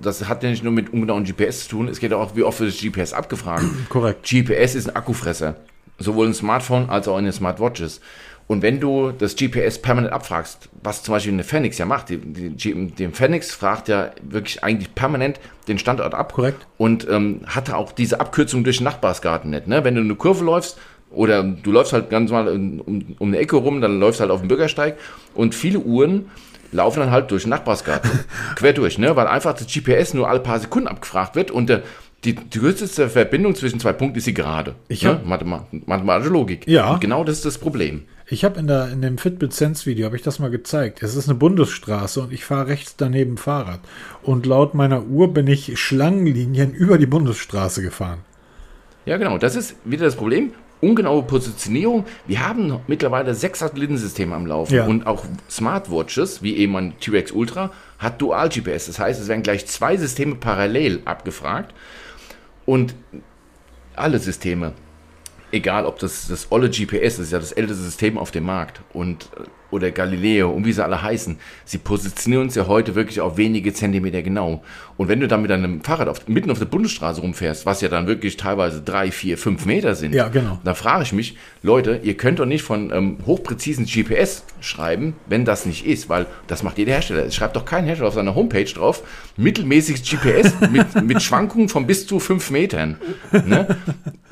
das hat ja nicht nur mit ungenauen GPS zu tun, es geht auch, wie oft wird das GPS abgefragt. Korrekt. GPS ist ein Akkufresser. Sowohl ein Smartphone als auch in den Smartwatches. Und wenn du das GPS permanent abfragst, was zum Beispiel eine Phoenix ja macht, die, die, den Phoenix fragt ja wirklich eigentlich permanent den Standort ab. Korrekt. Und ähm, hatte auch diese Abkürzung durch den Nachbarsgarten nicht. Ne? Wenn du eine Kurve läufst oder du läufst halt ganz mal um, um eine Ecke rum, dann läufst du halt auf dem Bürgersteig und viele Uhren laufen dann halt durch den Nachbarsgarten. quer durch, ne? weil einfach das GPS nur alle paar Sekunden abgefragt wird und der die, die kürzeste Verbindung zwischen zwei Punkten ist die gerade. Ich ne? Mathematische Logik. Ja. Und genau das ist das Problem. Ich habe in, in dem Fitbit Sense Video, habe ich das mal gezeigt. Es ist eine Bundesstraße und ich fahre rechts daneben Fahrrad. Und laut meiner Uhr bin ich Schlangenlinien über die Bundesstraße gefahren. Ja, genau. Das ist wieder das Problem. Ungenaue Positionierung. Wir haben mittlerweile sechs Satellitensysteme am Laufen Ja. und auch Smartwatches, wie eben ein T-Rex Ultra, hat Dual-GPS. Das heißt, es werden gleich zwei Systeme parallel abgefragt und alle Systeme, egal ob das das olle GPS ist, ja das älteste System auf dem Markt und oder Galileo und wie sie alle heißen, sie positionieren uns ja heute wirklich auf wenige Zentimeter genau. Und wenn du dann mit deinem Fahrrad auf, mitten auf der Bundesstraße rumfährst, was ja dann wirklich teilweise drei, vier, fünf Meter sind, Ja, genau. da frage ich mich, Leute, ihr könnt doch nicht von ähm, hochpräzisen GPS schreiben, wenn das nicht ist, weil das macht jeder Hersteller. Es schreibt doch kein Hersteller auf seiner Homepage drauf, mittelmäßiges GPS mit, mit Schwankungen von bis zu fünf Metern. Ne?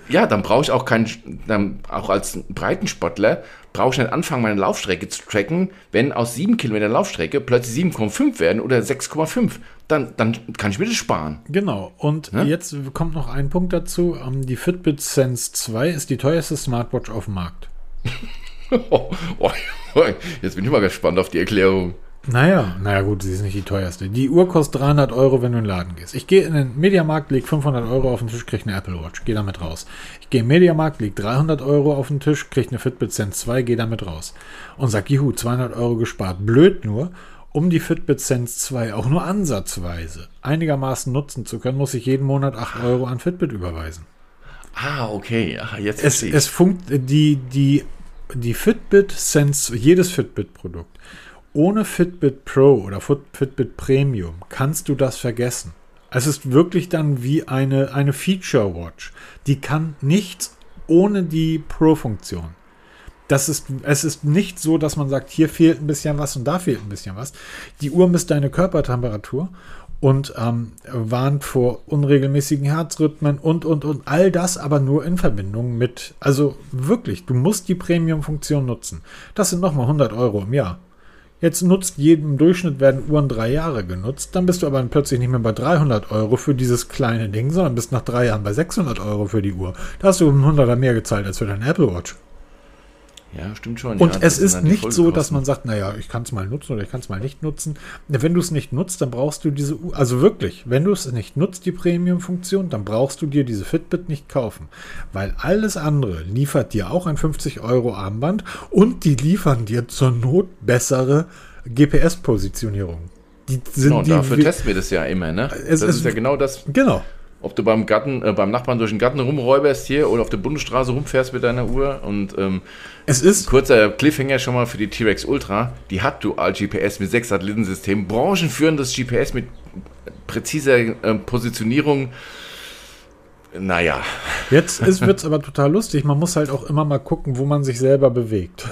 Ja, dann brauche ich auch keinen, dann auch als Breitensportler, brauche ich nicht anfangen, meine Laufstrecke zu tracken, wenn aus sieben Kilometer Laufstrecke plötzlich 7,5 werden oder 6,5. Dann, dann kann ich mir das sparen. Genau. Und Ne? jetzt kommt noch ein Punkt dazu. Ähm, Die Fitbit Sense 2 ist die teuerste Smartwatch auf dem Markt. Oh, oh, jetzt bin ich mal gespannt auf die Erklärung. Naja, naja gut, sie ist nicht die teuerste. Die Uhr kostet 300 Euro, wenn du in den Laden gehst. Ich gehe in den Mediamarkt, leg 500 Euro auf den Tisch, krieg eine Apple Watch, geh damit raus. Ich gehe im Mediamarkt, leg 300 Euro auf den Tisch, krieg eine Fitbit Sense 2, geh damit raus. Und sag, juhu, 200 Euro gespart. Blöd nur, um die Fitbit Sense 2 auch nur ansatzweise einigermaßen nutzen zu können, muss ich jeden Monat 8 Euro an Fitbit überweisen. Ah, okay. Ah, jetzt Es, es funkt, die, die, die Fitbit Sense, jedes Fitbit-Produkt, ohne Fitbit Pro oder Fit- Fitbit Premium kannst du das vergessen. Es ist wirklich dann wie eine, eine Feature Watch. Die kann nichts ohne die Pro-Funktion. Das ist, es ist nicht so, dass man sagt, hier fehlt ein bisschen was und da fehlt ein bisschen was. Die Uhr misst deine Körpertemperatur und ähm, warnt vor unregelmäßigen Herzrhythmen und, und, und. All das aber nur in Verbindung mit, also wirklich, du musst die Premium-Funktion nutzen. Das sind nochmal 100 Euro im Jahr. Jetzt nutzt jedem Durchschnitt werden Uhren drei Jahre genutzt. Dann bist du aber plötzlich nicht mehr bei 300 Euro für dieses kleine Ding, sondern bist nach drei Jahren bei 600 Euro für die Uhr. Da hast du um 100er mehr gezahlt als für deine Apple Watch. Ja, stimmt schon. Und ja, es ist nicht so, dass man sagt, naja, ich kann es mal nutzen oder ich kann es mal nicht nutzen. Wenn du es nicht nutzt, dann brauchst du diese. Also wirklich, wenn du es nicht nutzt, die Premium-Funktion, dann brauchst du dir diese Fitbit nicht kaufen. Weil alles andere liefert dir auch ein 50-Euro-Armband und die liefern dir zur Not bessere GPS-Positionierung. Die sind Genau, die. dafür testen wir das ja immer, ne? Es das ist- ist ja genau das, genau. Ob du beim Garten, äh, beim Nachbarn durch den Garten rumräuberst hier oder auf der Bundesstraße rumfährst mit deiner Uhr und ähm, Es ist kurzer Cliffhanger schon mal für die T-Rex Ultra, die hat Dual GPS mit sechs Satellitensystemen, branchenführendes GPS mit präziser ähm, Positionierung. Naja, Jetzt wird es aber total lustig. Man muss halt auch immer mal gucken, wo man sich selber bewegt.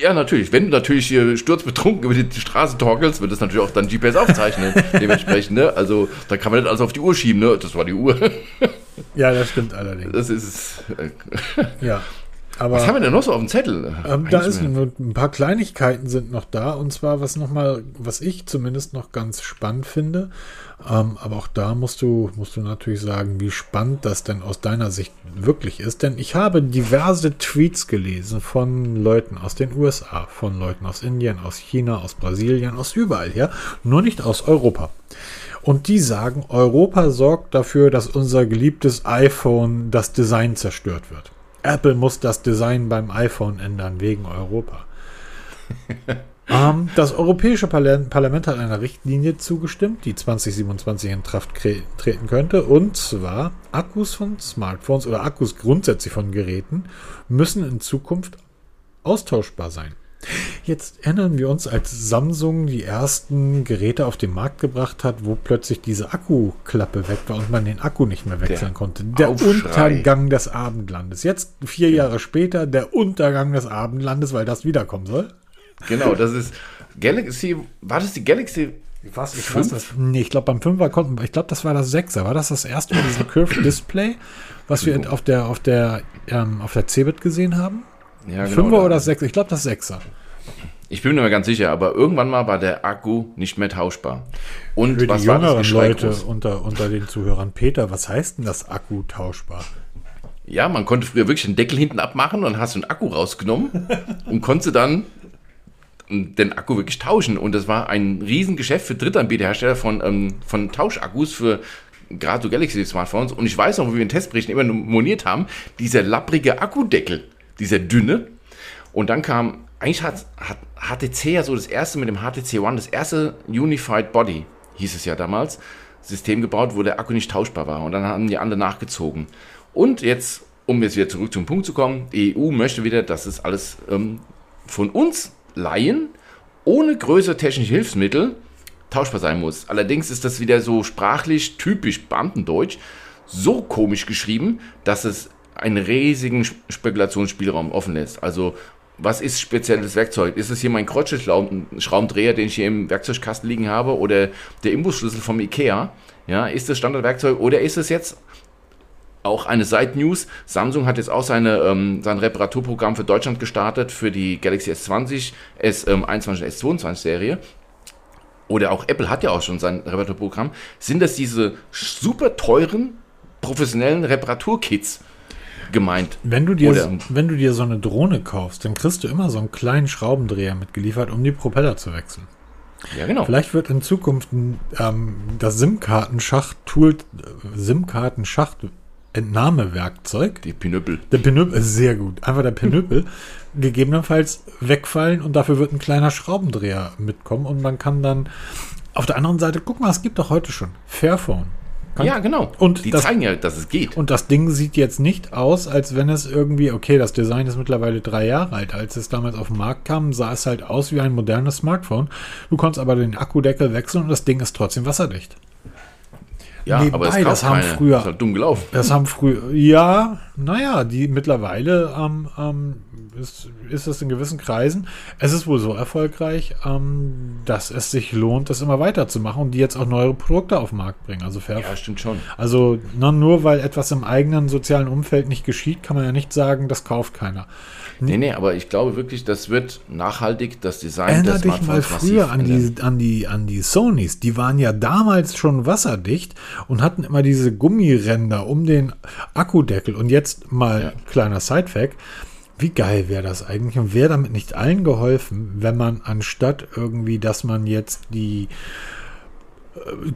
Ja, natürlich. Wenn du natürlich hier sturzbetrunken über die Straße torkelst, wird das natürlich auch dann GPS aufzeichnen. dementsprechend, ne? Also, da kann man nicht alles auf die Uhr schieben, ne? Das war die Uhr. Ja, das stimmt allerdings. Das ist. Äh, Ja. Aber was haben wir denn noch so auf dem Zettel? Ähm, da ist nur ein paar Kleinigkeiten sind noch da und zwar was noch mal, was ich zumindest noch ganz spannend finde. Ähm, aber auch da musst du musst du natürlich sagen, wie spannend das denn aus deiner Sicht wirklich ist, denn ich habe diverse Tweets gelesen von Leuten aus den USA, von Leuten aus Indien, aus China, aus Brasilien, aus überall her, nur nicht aus Europa. Und die sagen, Europa sorgt dafür, dass unser geliebtes iPhone das Design zerstört wird. Apple muss das Design beim iPhone ändern wegen Europa. ähm, das Europäische Parlament, hat einer Richtlinie zugestimmt, die 2027 in Kraft treten könnte. Und zwar Akkus von Smartphones oder Akkus grundsätzlich von Geräten müssen in Zukunft austauschbar sein. Jetzt erinnern wir uns, als Samsung die ersten Geräte auf den Markt gebracht hat, wo plötzlich diese Akkuklappe weg war und man den Akku nicht mehr wechseln Der konnte. Der Aufschrei. Untergang des Abendlandes. Jetzt, vier Jahre später, der Untergang des Abendlandes, weil das wiederkommen soll. Genau, das ist Galaxy, war das die Galaxy? Was? Ich Fünf? weiß das. Nee, ich glaube, beim 5er konnten ich glaube, das war das 6er. War das das erste mit diesem Curved Display, was wir auf der, auf der, ähm, auf der Cebit gesehen haben? Ja, Fünfer genau, oder da- 6 Ich glaube, das 6er. Ich bin mir nicht mehr ganz sicher, aber irgendwann mal war der Akku nicht mehr tauschbar. Und Für was die war das jüngeren Leute groß? unter, unter den Zuhörern. Peter, was heißt denn das Akku tauschbar? Ja, man konnte früher wirklich den Deckel hinten abmachen und hast einen Akku rausgenommen und konnte dann den Akku wirklich tauschen. Und das war ein Riesengeschäft für Drittanbieterhersteller von, ähm, von Tauschakkus für gerade so Galaxy-Smartphones. Und ich weiß noch, wo wir in Testberichten immer moniert haben, dieser lapprige Akkudeckel, dieser dünne. Und dann kam, eigentlich hat, hat HTC ja so das erste mit dem HTC One, das erste Unified Body, hieß es ja damals, System gebaut, wo der Akku nicht tauschbar war. Und dann haben die anderen nachgezogen. Und jetzt, um jetzt wieder zurück zum Punkt zu kommen, die EU möchte wieder, dass es alles ähm, von uns Laien ohne größere technische Hilfsmittel tauschbar sein muss. Allerdings ist das wieder so sprachlich typisch Beamtendeutsch so komisch geschrieben, dass es einen riesigen Sp- Spekulationsspielraum offen lässt. Also was ist spezielles Werkzeug? Ist es hier mein Kreuzschraubendreher, den ich hier im Werkzeugkasten liegen habe oder der Imbusschlüssel vom Ikea? Ja, ist das Standardwerkzeug oder ist es jetzt auch eine Side-News. Samsung hat jetzt auch seine, ähm, sein Reparaturprogramm für Deutschland gestartet für die Galaxy S20, S21, S22 Serie. Oder auch Apple hat ja auch schon sein Reparaturprogramm. Sind das diese super teuren, professionellen Reparaturkits gemeint? Wenn du, dir, Oder- wenn du dir so eine Drohne kaufst, dann kriegst du immer so einen kleinen Schraubendreher mitgeliefert, um die Propeller zu wechseln. Ja, genau. Vielleicht wird in Zukunft ähm, das SIM-Kartenschacht-Tool, äh, SIM-Kartenschacht-Entnahmewerkzeug, Die Pinöppel. der Pinöppel ist sehr gut, einfach der Pinöppel, gegebenenfalls wegfallen und dafür wird ein kleiner Schraubendreher mitkommen und man kann dann auf der anderen Seite, guck mal, es gibt doch heute schon Fairphone. Kann- Ja, genau. Und die das- zeigen ja, dass es geht. Und das Ding sieht jetzt nicht aus, als wenn es irgendwie, okay, das Design ist mittlerweile drei Jahre alt. Als es damals auf den Markt kam, sah es halt aus wie ein modernes Smartphone. Du konntest aber den Akkudeckel wechseln und das Ding ist trotzdem wasserdicht. Ja, nebenbei, aber es das haben keiner. früher- Ist halt dumm gelaufen. Das haben früher, ja, naja, die mittlerweile ähm, ähm, ist, ist es in gewissen Kreisen. Es ist wohl so erfolgreich, ähm, dass es sich lohnt, das immer weiterzumachen und die jetzt auch neue Produkte auf den Markt bringen. Also fair. Ja, stimmt schon. Also nur weil etwas im eigenen sozialen Umfeld nicht geschieht, kann man ja nicht sagen, das kauft keiner. Nee, nee, aber ich glaube wirklich, das wird nachhaltig das Design Erinner des dich mal früher an ändern. die, an, die, an die Sonys. Die waren ja damals schon wasserdicht und hatten immer diese Gummiränder um den Akkudeckel. Und jetzt mal Ja. kleiner Sidefact. Wie geil wäre das eigentlich und wäre damit nicht allen geholfen, wenn man anstatt irgendwie, dass man jetzt die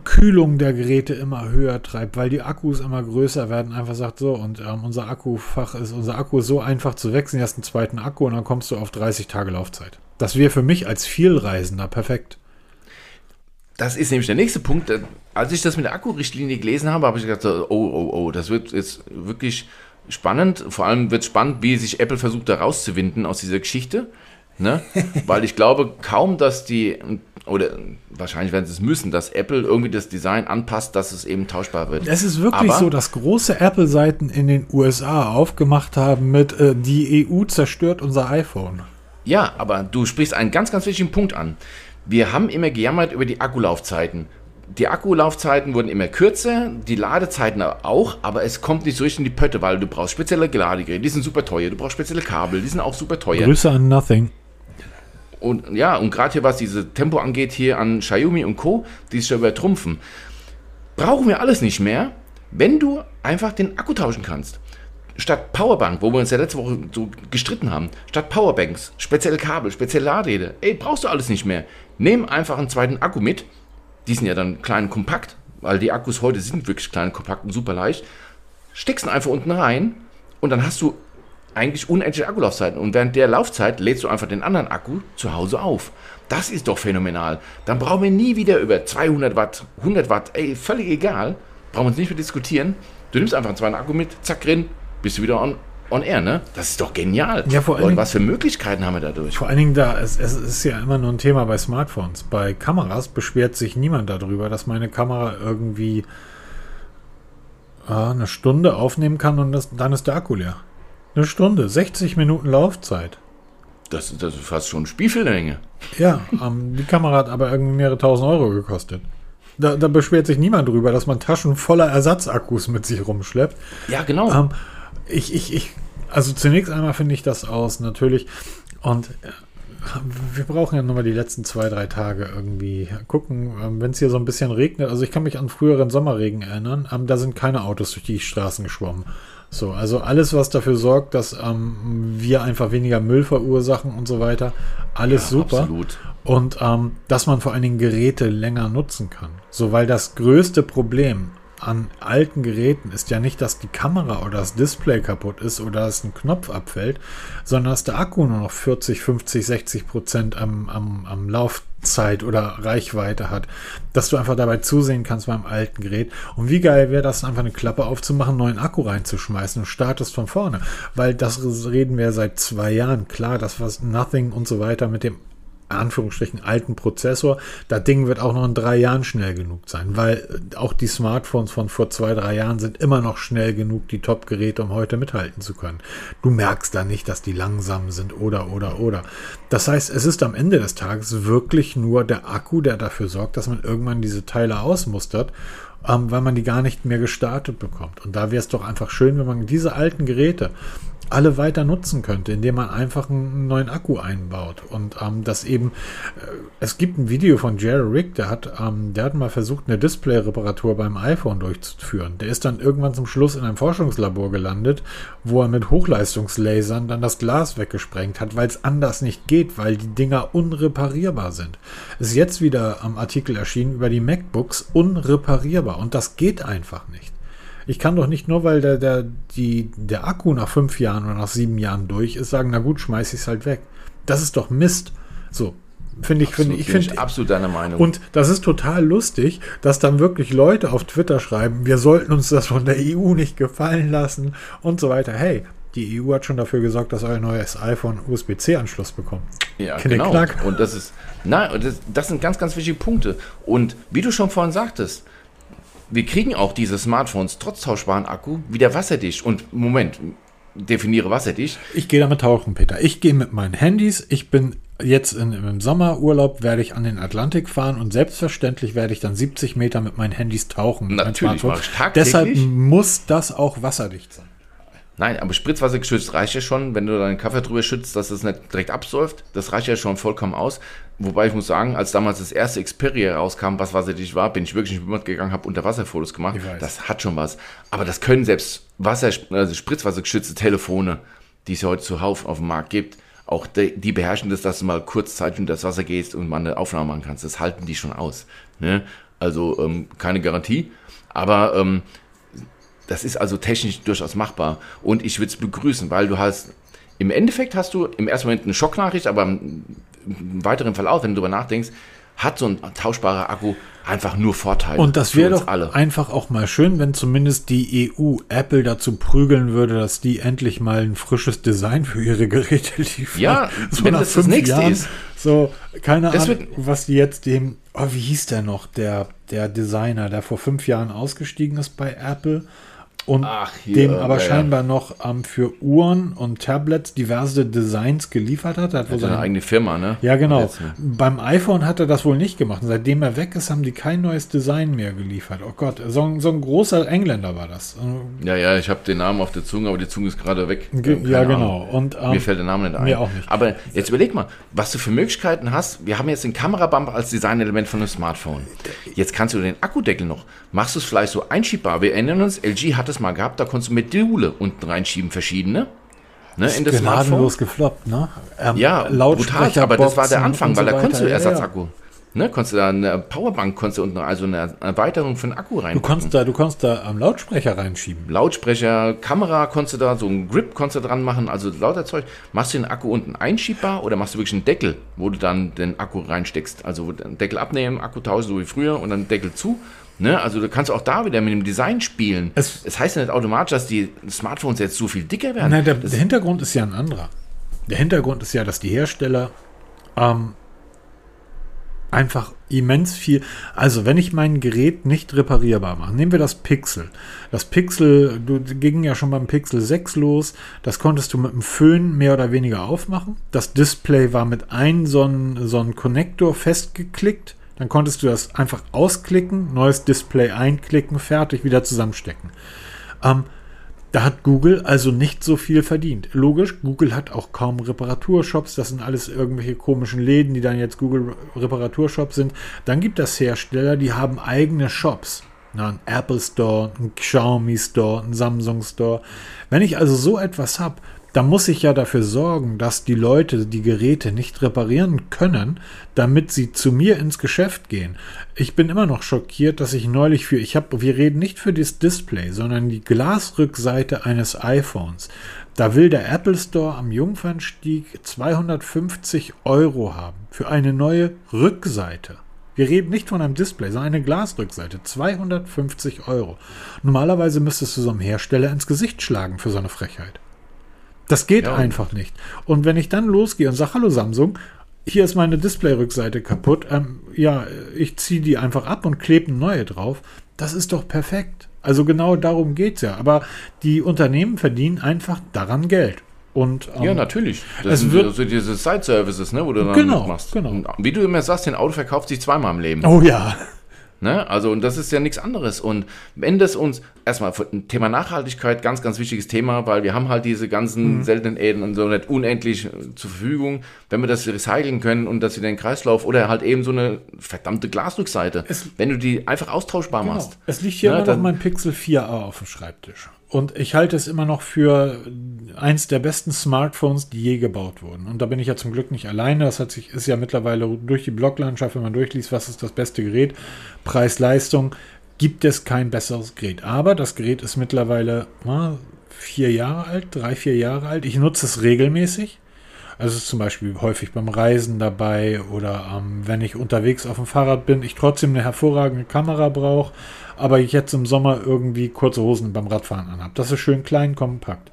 Kühlung der Geräte immer höher treibt, weil die Akkus immer größer werden, einfach sagt so, und ähm, unser Akkufach ist, unser Akku ist so einfach zu wechseln, erst einen zweiten Akku und dann kommst du auf 30 Tage Laufzeit. Das wäre für mich als Vielreisender perfekt. Das ist nämlich der nächste Punkt. Äh, Als ich das mit der Akkurichtlinie gelesen habe, habe ich gedacht, oh, oh, oh, das wird jetzt wirklich spannend. Vor allem wird spannend, wie sich Apple versucht, da rauszuwinden aus dieser Geschichte. Ne? Weil ich glaube kaum, dass die, oder wahrscheinlich werden sie es müssen, dass Apple irgendwie das Design anpasst, dass es eben tauschbar wird. Es ist wirklich Aber- so, dass große Apple-Seiten in den USA aufgemacht haben mit äh, die EU zerstört unser iPhone. Ja, aber du sprichst einen ganz, ganz wichtigen Punkt an. Wir haben immer gejammert über die Akkulaufzeiten. Die Akkulaufzeiten wurden immer kürzer, die Ladezeiten auch, aber es kommt nicht so richtig in die Pötte, weil du brauchst spezielle Ladegeräte, die sind super teuer, du brauchst spezielle Kabel, die sind auch super teuer. Grüße an Nothing. Und ja, und gerade hier, was diese Tempo angeht, hier an Xiaomi und Co., die sich da übertrumpfen, brauchen wir alles nicht mehr, wenn du einfach den Akku tauschen kannst. Statt Powerbank, wo wir uns ja letzte Woche so gestritten haben, statt Powerbanks, spezielle Kabel, spezielle Laderäder, ey, brauchst du alles nicht mehr. Nimm einfach einen zweiten Akku mit. Die sind ja dann klein und kompakt, weil die Akkus heute sind wirklich klein, kompakt und super leicht. Steckst ihn einfach unten rein und dann hast du eigentlich unendliche Akkulaufzeiten. Und während der Laufzeit lädst du einfach den anderen Akku zu Hause auf. Das ist doch phänomenal. Dann brauchen wir nie wieder über 200 Watt, 100 Watt, ey, völlig egal. Brauchen wir uns nicht mehr diskutieren. Du nimmst einfach einen zweiten Akku mit, zack, drin, bist du wieder on, on air, ne? Das ist doch genial. Ja, vor allen Und Dingen- was für Möglichkeiten haben wir dadurch? Vor allen Dingen da, es, es ist ja immer nur ein Thema bei Smartphones. Bei Kameras beschwert sich niemand darüber, dass meine Kamera irgendwie ah, eine Stunde aufnehmen kann und das, dann ist der Akku leer. Eine Stunde, 60 Minuten Laufzeit. Das, das ist fast schon Spielfilmlänge. Ja, ähm, die Kamera hat aber irgendwie mehrere tausend Euro gekostet. Da, da beschwert sich niemand drüber, dass man Taschen voller Ersatzakkus mit sich rumschleppt. Ja, genau. Ähm, ich, ich, ich, also zunächst einmal finde ich das aus, natürlich. Und äh, wir brauchen ja nur mal die letzten zwei, drei Tage irgendwie gucken, ähm, wenn es hier so ein bisschen regnet. Also ich kann mich an früheren Sommerregen erinnern. Ähm, da sind keine Autos durch die Straßen geschwommen. So, also alles, was dafür sorgt, dass ähm, wir einfach weniger Müll verursachen und so weiter, alles Ja, super. absolut. Und ähm, dass man vor allen Dingen Geräte länger nutzen kann. So, weil das größte Problem an alten Geräten ist ja nicht, dass die Kamera oder das Display kaputt ist oder dass ein Knopf abfällt, sondern dass der Akku nur noch 40, 50, 60 Prozent am, am, am Laufzeit oder Reichweite hat. Dass du einfach dabei zusehen kannst beim alten Gerät. Und wie geil wäre das, einfach eine Klappe aufzumachen, neuen Akku reinzuschmeißen und startest von vorne. Weil das reden wir seit zwei Jahren. Klar, das was Nothing und so weiter mit dem Anführungsstrichen alten Prozessor. Das Ding wird auch noch in drei Jahren schnell genug sein, weil äh, auch die Smartphones von vor zwei, drei Jahren sind immer noch schnell genug, die Top-Geräte, um heute mithalten zu können. Du merkst da nicht, dass die langsam sind oder, oder, oder. Das heißt, es ist am Ende des Tages wirklich nur der Akku, der dafür sorgt, dass man irgendwann diese Teile ausmustert, ähm, weil man die gar nicht mehr gestartet bekommt. Und da wäre es doch einfach schön, wenn man diese alten Geräte alle weiter nutzen könnte, indem man einfach einen neuen Akku einbaut. Und ähm, das eben, äh, es gibt ein Video von Jerry Rick, der hat, ähm, der hat mal versucht, eine Display-Reparatur beim iPhone durchzuführen. Der ist dann irgendwann zum Schluss in einem Forschungslabor gelandet, wo er mit Hochleistungslasern dann das Glas weggesprengt hat, weil es anders nicht geht, weil die Dinger unreparierbar sind. Ist jetzt wieder am Artikel erschienen über die MacBooks unreparierbar und das geht einfach nicht. Ich kann doch nicht nur, weil der, der, die, der Akku nach fünf Jahren oder nach sieben Jahren durch ist, sagen, na gut, schmeiß ich es halt weg. Das ist doch Mist. So, finde ich, finde ich, finde absolut deiner Meinung. und das ist total lustig, dass dann wirklich Leute auf Twitter schreiben, wir sollten uns das von der EU nicht gefallen lassen und so weiter. Hey, die EU hat schon dafür gesorgt, dass euer neues iPhone USB-C-Anschluss bekommt. Ja, Knick, genau. knack. Und das ist, und das, das sind ganz, ganz wichtige Punkte. Und wie du schon vorhin sagtest, wir kriegen auch diese Smartphones trotz tauschbaren Akku wieder wasserdicht. Und Moment, definiere wasserdicht. Ich gehe damit tauchen, Peter. Ich gehe mit meinen Handys. Ich bin jetzt in, im Sommerurlaub, werde ich an den Atlantik fahren und selbstverständlich werde ich dann 70 Meter mit meinen Handys tauchen. Natürlich, Smartphone. mach ich tagtäglich. Deshalb muss das auch wasserdicht sein. Nein, aber spritzwassergeschützt reicht ja schon, wenn du deinen Kaffee drüber schützt, dass es nicht direkt absäuft. Das reicht ja schon vollkommen aus. Wobei ich muss sagen, als damals das erste Xperia rauskam, was wasserdicht war, bin ich wirklich in Schwimmbad gegangen, habe Unterwasserfotos gemacht. Das hat schon was. Aber das können selbst Wasser, also spritzwassergeschützte Telefone, die es ja heute zuhauf auf dem Markt gibt, auch die, die beherrschen das, dass du mal kurzzeitig unter das Wasser gehst und mal eine Aufnahme machen kannst. Das halten die schon aus. Ne? Also ähm, keine Garantie. Aber ähm, das ist also technisch durchaus machbar. Und ich würde es begrüßen, weil du hast, im Endeffekt hast du im ersten Moment eine Schocknachricht, aber im, im weiteren Verlauf, wenn du darüber nachdenkst, hat so ein tauschbarer Akku einfach nur Vorteile. Und das wäre doch alle. einfach auch mal schön, wenn zumindest die EU Apple dazu prügeln würde, dass die endlich mal ein frisches Design für ihre Geräte liefern. Ja, wenn nach das das fünf nächste ist. So, keine Das Ahnung, was die jetzt dem, oh, wie hieß der noch, der, der Designer, der vor fünf Jahren ausgestiegen ist bei Apple und Ach, hier, dem aber ja, ja. scheinbar noch ähm, für Uhren und Tablets diverse Designs geliefert hat. Er hat Seine eigene Firma, ne? ja, genau. Jetzt, ne? Beim iPhone hat er das wohl nicht gemacht. Und seitdem er weg ist, haben die kein neues Design mehr geliefert. Oh Gott, so ein, so ein großer Engländer war das. Ja, ja, ich habe den Namen auf der Zunge, aber die Zunge ist gerade weg. Ge- Keine ja, genau. Und, ähm, mir fällt der Name nicht ein. mir auch nicht. Aber jetzt überleg mal, was du für Möglichkeiten hast. Wir haben jetzt den Kamerabumper als Designelement von einem Smartphone. Jetzt kannst du den Akkudeckel noch. Machst du es vielleicht so einschiebbar? Wir erinnern uns, LG hat es mal gehabt, da konntest du Module unten reinschieben, verschiedene. Ne, in das. Gnadenlos gefloppt, ne? Ähm, Ja, brutal, aber das war der Anfang, weil so da konntest du weiter. Ja, ja. Ersatzakku. Ne, konntest du da eine Powerbank, konntest du unten also eine Erweiterung für den Akku rein. Du konntest da, du konntest da am Lautsprecher reinschieben. Lautsprecher, Kamera konntest du da, so einen Grip konntest du dran machen, also lauter Zeug. Machst du den Akku unten einschiebbar oder machst du wirklich einen Deckel, wo du dann den Akku reinsteckst? Also den Deckel abnehmen, Akku tauschen, so wie früher und dann Deckel zu. Ne? Also du kannst auch da wieder mit dem Design spielen. Es- Es, heißt ja nicht automatisch, dass die Smartphones jetzt so viel dicker werden. Nein, der, der Hintergrund ist ja ein anderer. Der Hintergrund ist ja, dass die Hersteller ähm, einfach immens viel. Also, wenn ich mein Gerät nicht reparierbar mache, nehmen wir das Pixel. Das Pixel, du ging ja schon beim Pixel 6 los. Das konntest du mit dem Föhn mehr oder weniger aufmachen. Das Display war mit einem so einem so Konnektor festgeklickt. Dann konntest du das einfach ausklicken, neues Display einklicken, fertig, wieder zusammenstecken. Ähm, da hat Google also nicht so viel verdient. Logisch, Google hat auch kaum Reparaturshops. Das sind alles irgendwelche komischen Läden, die dann jetzt Google Reparaturshops sind. Dann gibt es Hersteller, die haben eigene Shops. Na, ein Apple Store, ein Xiaomi Store, ein Samsung Store. Wenn ich also so etwas habe, dann muss ich ja dafür sorgen, dass die Leute die Geräte nicht reparieren können, damit sie zu mir ins Geschäft gehen. Ich bin immer noch schockiert, dass ich neulich für, ich habe, wir reden nicht für das Display, sondern die Glasrückseite eines iPhones. Da will der Apple Store am Jungfernstieg 250 Euro haben für eine neue Rückseite. Wir reden nicht von einem Display, sondern eine Glasrückseite. 250 Euro. Normalerweise müsstest du so einem Hersteller ins Gesicht schlagen für so eine Frechheit. Das geht Ja. einfach nicht. Und wenn ich dann losgehe und sage, hallo Samsung, hier ist meine Display-Rückseite kaputt, ähm, ja, ich ziehe die einfach ab und klebe eine neue drauf, das ist doch perfekt. Also genau darum geht es ja. Aber die Unternehmen verdienen einfach daran Geld. Und, ähm, ja, natürlich. es Das sind wird- so diese Side-Services, ne, wo du dann Genau, machst. genau. Wie du immer sagst, ein Auto verkauft sich zweimal im Leben. Oh ja. Ne? Also, und das ist ja nichts anderes. Und wenn das uns, erstmal ein Thema Nachhaltigkeit, ganz, ganz wichtiges Thema, weil wir haben halt diese ganzen Mhm. seltenen Erden und so nicht unendlich äh, zur Verfügung. Wenn wir das recyceln können und das in den Kreislauf oder halt eben so eine verdammte Glasrückseite, Es- wenn du die einfach austauschbar Genau. machst. Es liegt hier Ne, immer noch mein Pixel 4a auf dem Schreibtisch. Und ich halte es immer noch für eins der besten Smartphones, die je gebaut wurden. Und da bin ich ja zum Glück nicht alleine. Das hat sich, ist ja mittlerweile durch die Bloglandschaft, wenn man durchliest, was ist das beste Gerät, Preis-Leistung, gibt es kein besseres Gerät. Aber das Gerät ist mittlerweile na, vier Jahre alt, drei, vier Jahre alt. Ich nutze es regelmäßig. Also es ist zum Beispiel häufig beim Reisen dabei oder ähm, wenn ich unterwegs auf dem Fahrrad bin, ich trotzdem eine hervorragende Kamera brauche, aber ich jetzt im Sommer irgendwie kurze Hosen beim Radfahren anhabe. Das ist schön klein, kompakt.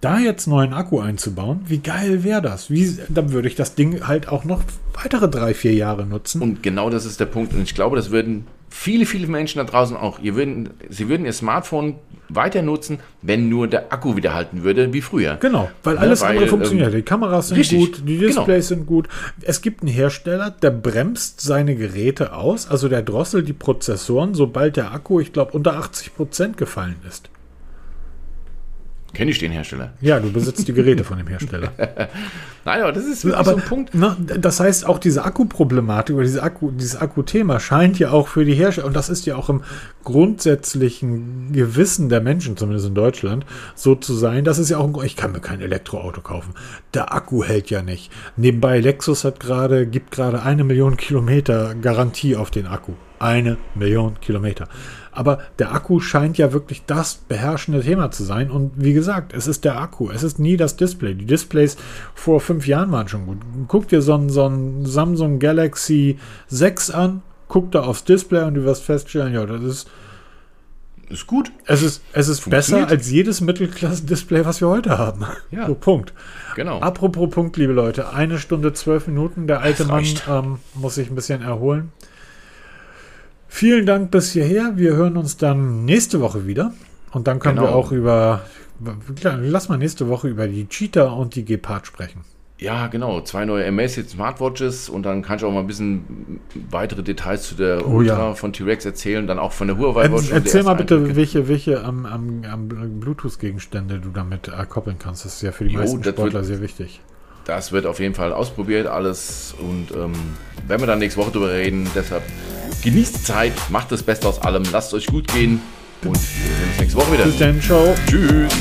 Da jetzt neuen Akku einzubauen, wie geil wäre das? Wie, dann würde ich das Ding halt auch noch weitere drei, vier Jahre nutzen. Und genau das ist der Punkt. Und ich glaube, das würden viele, viele Menschen da draußen auch. Würden, sie würden ihr Smartphone weiter nutzen, wenn nur der Akku wieder halten würde, wie früher. Genau, weil Ja, alles weil, andere funktioniert. ähm, die Kameras sind richtig, gut, die genau. Displays sind gut. Es gibt einen Hersteller, der bremst seine Geräte aus, also der drosselt die Prozessoren, sobald der Akku, ich glaube, unter 80% gefallen ist. Kenne ich den Hersteller. Ja, du besitzt die Geräte von dem Hersteller. Nein, aber das ist wirklich Aber so ein Punkt. Na, das heißt, auch diese Akkuproblematik oder diese Akku, dieses Akkuthema scheint ja auch für die Hersteller, und das ist ja auch im grundsätzlichen Gewissen der Menschen, zumindest in Deutschland, so zu sein, das ist ja auch ein ich kann mir kein Elektroauto kaufen. Der Akku hält ja nicht. Nebenbei, Lexus hat gerade, gibt gerade eine Million Kilometer Garantie auf den Akku. Eine Million Kilometer. Aber der Akku scheint ja wirklich das beherrschende Thema zu sein. Und wie gesagt, es ist der Akku. Es ist nie das Display. Die Displays vor fünf Jahren waren schon gut. Guck dir so ein, so ein Samsung Galaxy 6 an, guck da aufs Display und du wirst feststellen, ja, das ist, Ist gut. es ist, es ist besser als jedes Mittelklasse-Display, was wir heute haben. Ja. So, Punkt. Genau. Apropos Punkt, liebe Leute. Eine Stunde, zwölf Minuten. Der alte Mann ähm, muss sich ein bisschen erholen. Vielen Dank bis hierher. Wir hören uns dann nächste Woche wieder. Und dann können wir Genau. auch über. Lass mal nächste Woche über die Cheetah und die Gepard sprechen. Ja, genau. Zwei neue Amazfit Smartwatches und dann kann ich auch mal ein bisschen weitere Details zu der Oh Ultra ja. von T-Rex erzählen, dann auch von der Huawei Er, Watch. und erzähl mal bitte, Eindrücke. welche, welche am, am, am Bluetooth-Gegenstände du damit äh, koppeln kannst. Das ist ja für die Jo, meisten Sportler sehr wichtig. Das wird auf jeden Fall ausprobiert alles und ähm, werden wir dann nächste Woche drüber reden. Deshalb genießt die Zeit, macht das Beste aus allem, lasst es euch gut gehen und wir sehen uns nächste Woche wieder. Bis dann, ciao. Tschüss.